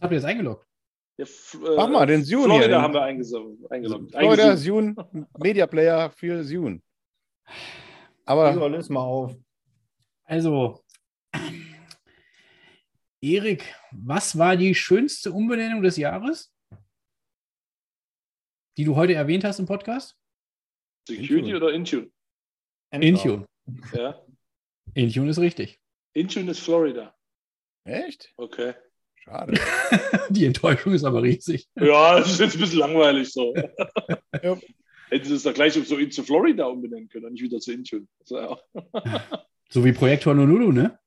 Habt ihr jetzt eingeloggt?
ja, F- äh,
Mach mal, den Sune
Florida
hier, den-
haben wir eingesammelt. eingeloggt.
Florida. Sune, Media Player für Sune. Aber
Gregor, löse mal auf.
Also, Erik, was war die schönste Umbenennung des Jahres, die du heute erwähnt hast im Podcast?
Security oder Intune?
Intune.
Ja.
Intune ist richtig.
Intune ist Florida.
Echt?
Okay.
Schade.
Die Enttäuschung ist aber riesig.
Ja, das ist jetzt ein bisschen langweilig so.
Ja.
Hätten sie es doch gleich so in zu Florida umbenennen können, und nicht wieder zu Intune. War ja-
So wie Projekt Honolulu, ne?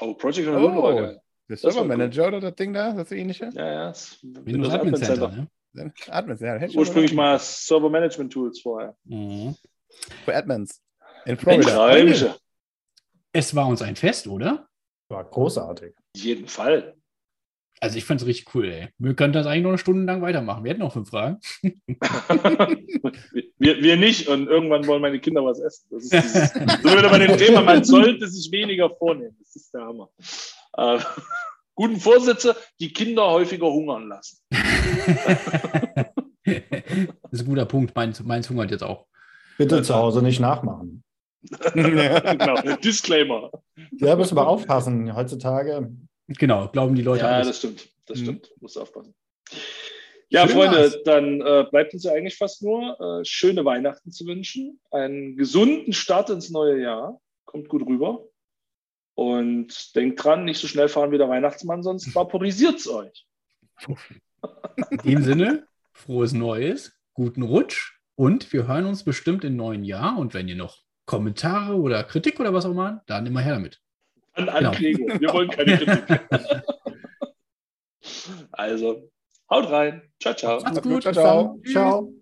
Oh, Project Honolulu war
Oh.
geil.
Der
Das war
Server Manager oder das Ding da, das ähnliche?
Ja, ja. das-
Windows Admin Center, ne?
Admins, ja. hätte ich schon
Ursprünglich
mal
Server Management Tools vorher.
Mhm.
für Admins. In
Mensch,
Florida.
Träumchen.
Es war uns ein Fest, oder?
War großartig.
Auf jeden Fall.
Also ich fand es richtig cool, ey. Wir könnten das eigentlich noch eine Stunde lang weitermachen. Wir hätten noch fünf Fragen.
wir, wir nicht und irgendwann wollen meine Kinder was essen. Das ist dieses, so wieder bei dem Thema, man sollte sich weniger vornehmen. Das ist der Hammer. Äh, Guten Vorsätze, die Kinder häufiger hungern lassen.
das ist ein guter Punkt. Meins, meins hungert jetzt auch.
Bitte zu Hause nicht nachmachen.
Genau. Disclaimer.
Ja, müssen wir aufpassen. Heutzutage.
Genau, glauben die Leute
Ja,
alles.
das stimmt. Das
Mhm.
stimmt. Muss aufpassen. Ja,
Schön
Freunde,
war's.
dann äh, bleibt uns ja eigentlich fast nur äh, schöne Weihnachten zu wünschen, einen gesunden Start ins neue Jahr. Kommt gut rüber. Und denkt dran, nicht so schnell fahren wie der Weihnachtsmann, sonst vaporisiert es euch.
In dem Sinne, frohes Neues, guten Rutsch und wir hören uns bestimmt im neuen Jahr. Und wenn ihr noch Kommentare oder Kritik oder was auch immer, dann immer her damit.
An
Genau.
Anregung. Wir wollen keine Kritik. also, haut rein. Ciao, ciao.
Macht's gut.
Ciao, ciao.
Ciao.